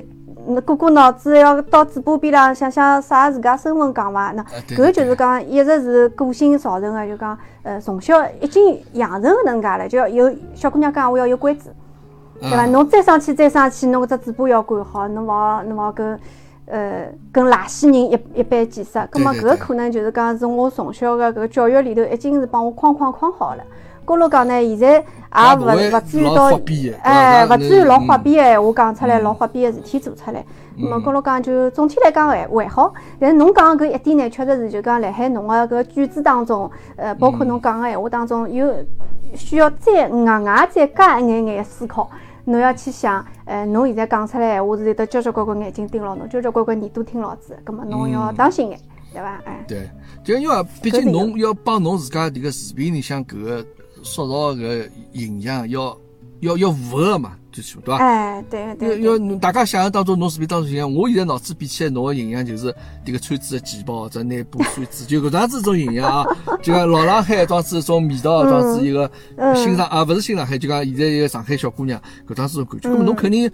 那过过脑子要到嘴巴边浪想想啥自家身份讲伐？那搿就是讲一直是个性造成的，就讲呃从小已经养成搿能介了，就要有小姑娘讲话要有规矩，对伐？侬再生气再生气，侬搿只嘴巴要管好，侬勿好侬勿好跟。呃，跟垃圾人一一般见识，葛末搿可能就是讲是我从小个搿个教育里头已经是帮我框框框好了。高头讲呢，现在也勿勿至于到，哎，勿至于老花边个闲话讲出来，老花边个事体做出来。高头讲就总体来讲还还好，但是侬讲搿一点呢，确实是就讲辣海侬个搿句子当中，呃，包括侬讲个闲话当中，有需要再额外再加一眼眼思考。侬要去想，呃，侬现在讲出来闲话是有的交交关关眼睛盯牢侬，交交关关耳朵听牢子，葛么侬要当心眼，对伐？哎，对，就因为毕竟侬要帮侬自家迭个视频里向搿个塑造个形象要要要符合嘛。对伐？哎，对对。要要大家想象当中，侬视频当中形象，我现在脑子比起来，侬个形象就是迭个穿子的旗袍，这内部穿子，就搿样子种形象啊，就讲老上海装子种味道，装子一个新上啊，勿是新上海，就讲现在一个上海小姑娘搿样子种感觉。那么侬肯定，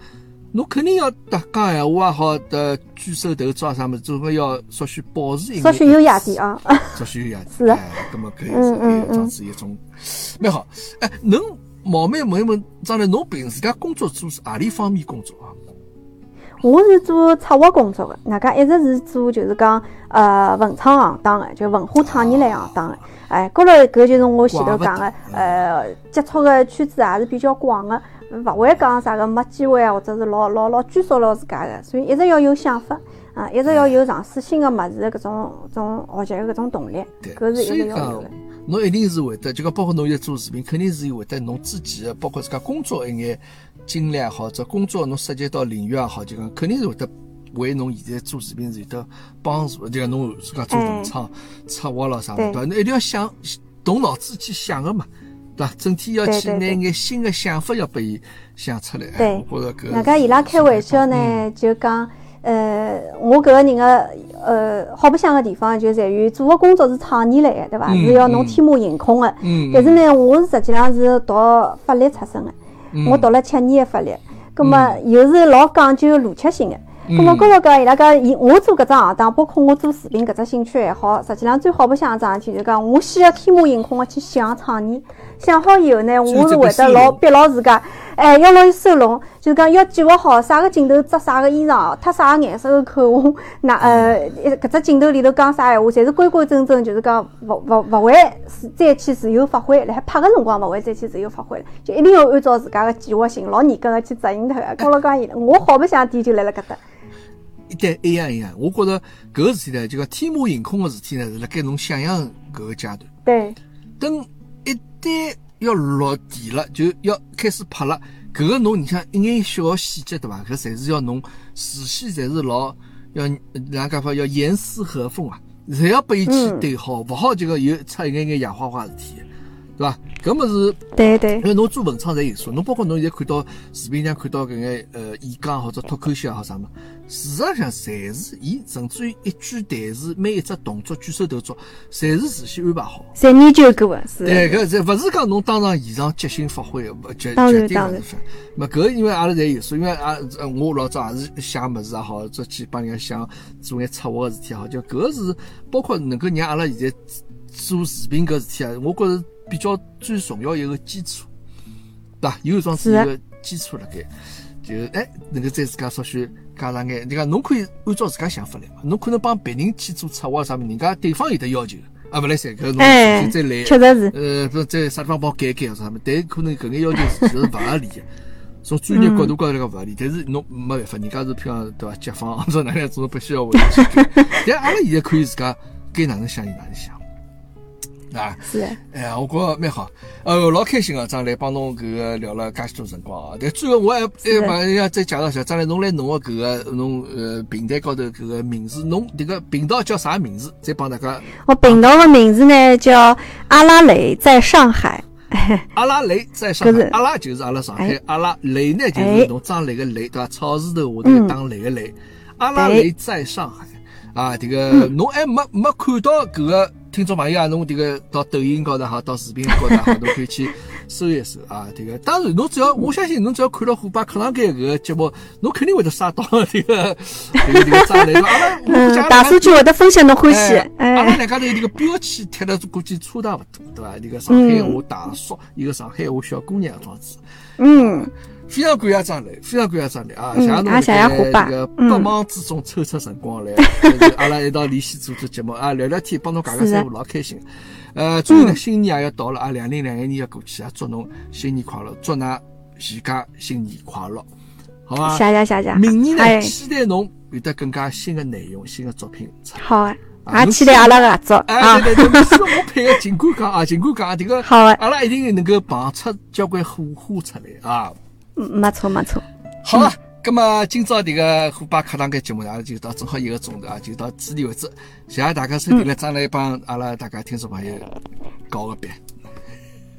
侬肯定要搭讲闲话也好，搭举手投足啊啥物事，总归要稍许保持一稍许优雅点啊，稍许优雅点。是啊。搿么可以是可以装子一种蛮好。哎，侬。冒昧问一问，张磊，侬平时家工作做是何里方面工作啊？我是做策划工作的，外加一直是做就是讲呃文创行当的，就文化创意类行当的。哎，高头搿就是我前头讲的，呃，接触的圈子也是比较广的，勿会讲啥个没机会啊，或者是老老老拘束牢自家的，所以一直要有想法啊，一直要有尝试新的物事的搿种种学习的搿种动力，搿是一直要有的。侬一定是会得，就讲包括侬现在做视频，肯定是会得侬自己的，包括自家工作一眼经历也好，者工作侬涉及到领域也好，就讲肯定是会得为侬现在做视频是有得帮助。就讲侬自家做文创、策划了啥对。伐，侬一定要想动脑子去想个嘛，对。伐？整天要去拿眼新的想法要拨伊想出来。对，我觉着搿。那个伊拉开玩笑呢，就讲。呃，我搿个人个呃好白相个地方就在于做个工作是创意类个，对伐？是要侬天马行空个。但是呢，我是实际上是读法律出身个，我读了七年个法律。葛么又是老讲究逻辑性个。咁么，高头讲伊拉讲，伊我做搿只行当，包括我做视频搿只兴趣爱好，实际上最好白相一桩事体，就讲我先要天马行空个去想创意，想好以后呢，我是会得老逼牢自家，哎，要拿伊收拢，就是讲要计划好啥个镜头着啥个衣裳，脱啥个颜色个口红，那呃，搿只镜头里头讲啥闲话，侪是规规整整，就是讲勿勿勿会再去自由发挥，辣海拍个辰光勿会再去自由发挥了，就一定要按照自家个计划性，老严格个去执行脱。高头讲伊，我好白相点就来了搿搭。一旦一样一样，我觉着搿个事体呢，就讲天马行空个事体呢，是辣盖侬想象搿个阶段。对。等一旦要落地了，就要开始拍了。搿个侬你像一眼小个细节对伐？搿侪是要侬事先侪是老要哪讲法要严丝合缝啊，侪要拨伊去对好，勿好就个又出一眼眼野花花事体。对伐？搿么是，对对。因为侬做文创侪有数，侬包括侬现在看到视频上看到搿眼呃演讲或者脱口秀也好啥物，事实上侪是伊甚至于一句台词、每一只动作、举手投足，侪是事先安排好。侪研究过个，是。对，搿侪勿是讲侬当场现场即兴发挥，勿绝绝对勿是。咹？搿因为阿拉侪有数，因为啊，我老早也是写物事也好，做去帮人家想做眼策划个事体也好，就搿个是包括能够让阿拉现在做视频搿事体啊，我觉着。比较最重要一个基础，对吧？有一桩是一个基础辣盖，就哎，能够在自家稍许加上眼。你看，侬可以按照自家想法来嘛。侬可能帮别人去做策划啥么，人家对方有的要求啊，勿来三，搿侬再来。确实是。呃，不在啥地方帮我改改啥么？但可能搿眼要求其实是勿合理的，从专业角度高头讲勿合理。但是侬没办法，人家是譬如对伐？甲方或者哪样做，必须要为去改。但阿拉现在可以自家该哪能想就哪能想。啊，是哎呀，我觉着蛮好，呃，老开心啊！张来帮侬搿个聊了介许多辰光啊。但最后我还还帮人家再介绍一下，张来侬来侬个搿个侬呃平台高头搿个名字，侬迭个频道叫啥名字？再帮大家。我频道的名字呢叫阿拉蕾在上海。阿拉蕾在上海，阿拉就是阿拉上海，阿拉蕾呢就是侬张磊个蕾，对伐？草字头下头当蕾个蕾，阿拉蕾在上海啊，这个侬还没没看到搿个。听众朋友啊，侬迭个到抖音高头哈，到视频高头哈，侬可以去搜一搜啊。这个当然，侬只要我相信，侬只要看到虎爸课堂间搿个节目，侬肯定会得刷到 这个这个这个账来。嗯，大数据会得分享侬欢喜。阿拉两家头这个标签贴的估计差大勿多，对伐？这个上海话大叔，一个上海话小姑娘样子。嗯。非常感谢张磊，非常感谢张磊啊！谢谢侬在这个百忙之中抽出辰光来，阿拉一道联系做做节目啊，聊聊天，帮侬讲讲三胡，老开心。呃，最后呢，新年也要到了啊，两零两一年要过去啊，祝侬新年快乐，祝㑚全家新年快乐，好吧？谢谢谢谢。明年呢，期待侬有得更加新的内容、新的作品。好啊，也期待阿拉合作啊！对对对，是我配的，尽管讲啊，尽管讲这个，好啊，阿拉一定能够碰出交关火花出来啊！没错没错，好了，那么今朝这个虎爸课堂间节目呢，就到正好一个钟头啊，就到此地为止。谢谢大家收听了，张来帮阿拉大家听众朋友告个别。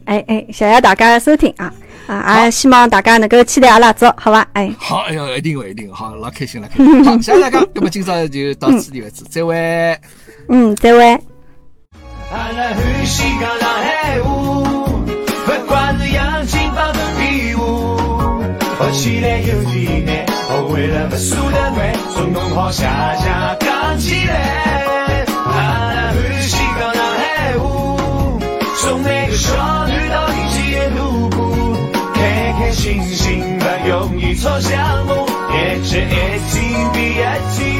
哎哎，谢谢大家收听啊啊！也希望大家能够期待阿拉做，好吧？哎，好，哎呦，一定会一定好，老开心了。好，谢谢大家，那么今朝就到此地为止，再会。嗯，再会。起来有几年，为了不输的面，总弄好下下讲起来。阿拉欢喜讲上海话，送每个少女到一起的路过，开开心心不容易吵相骂，一起一起比一起。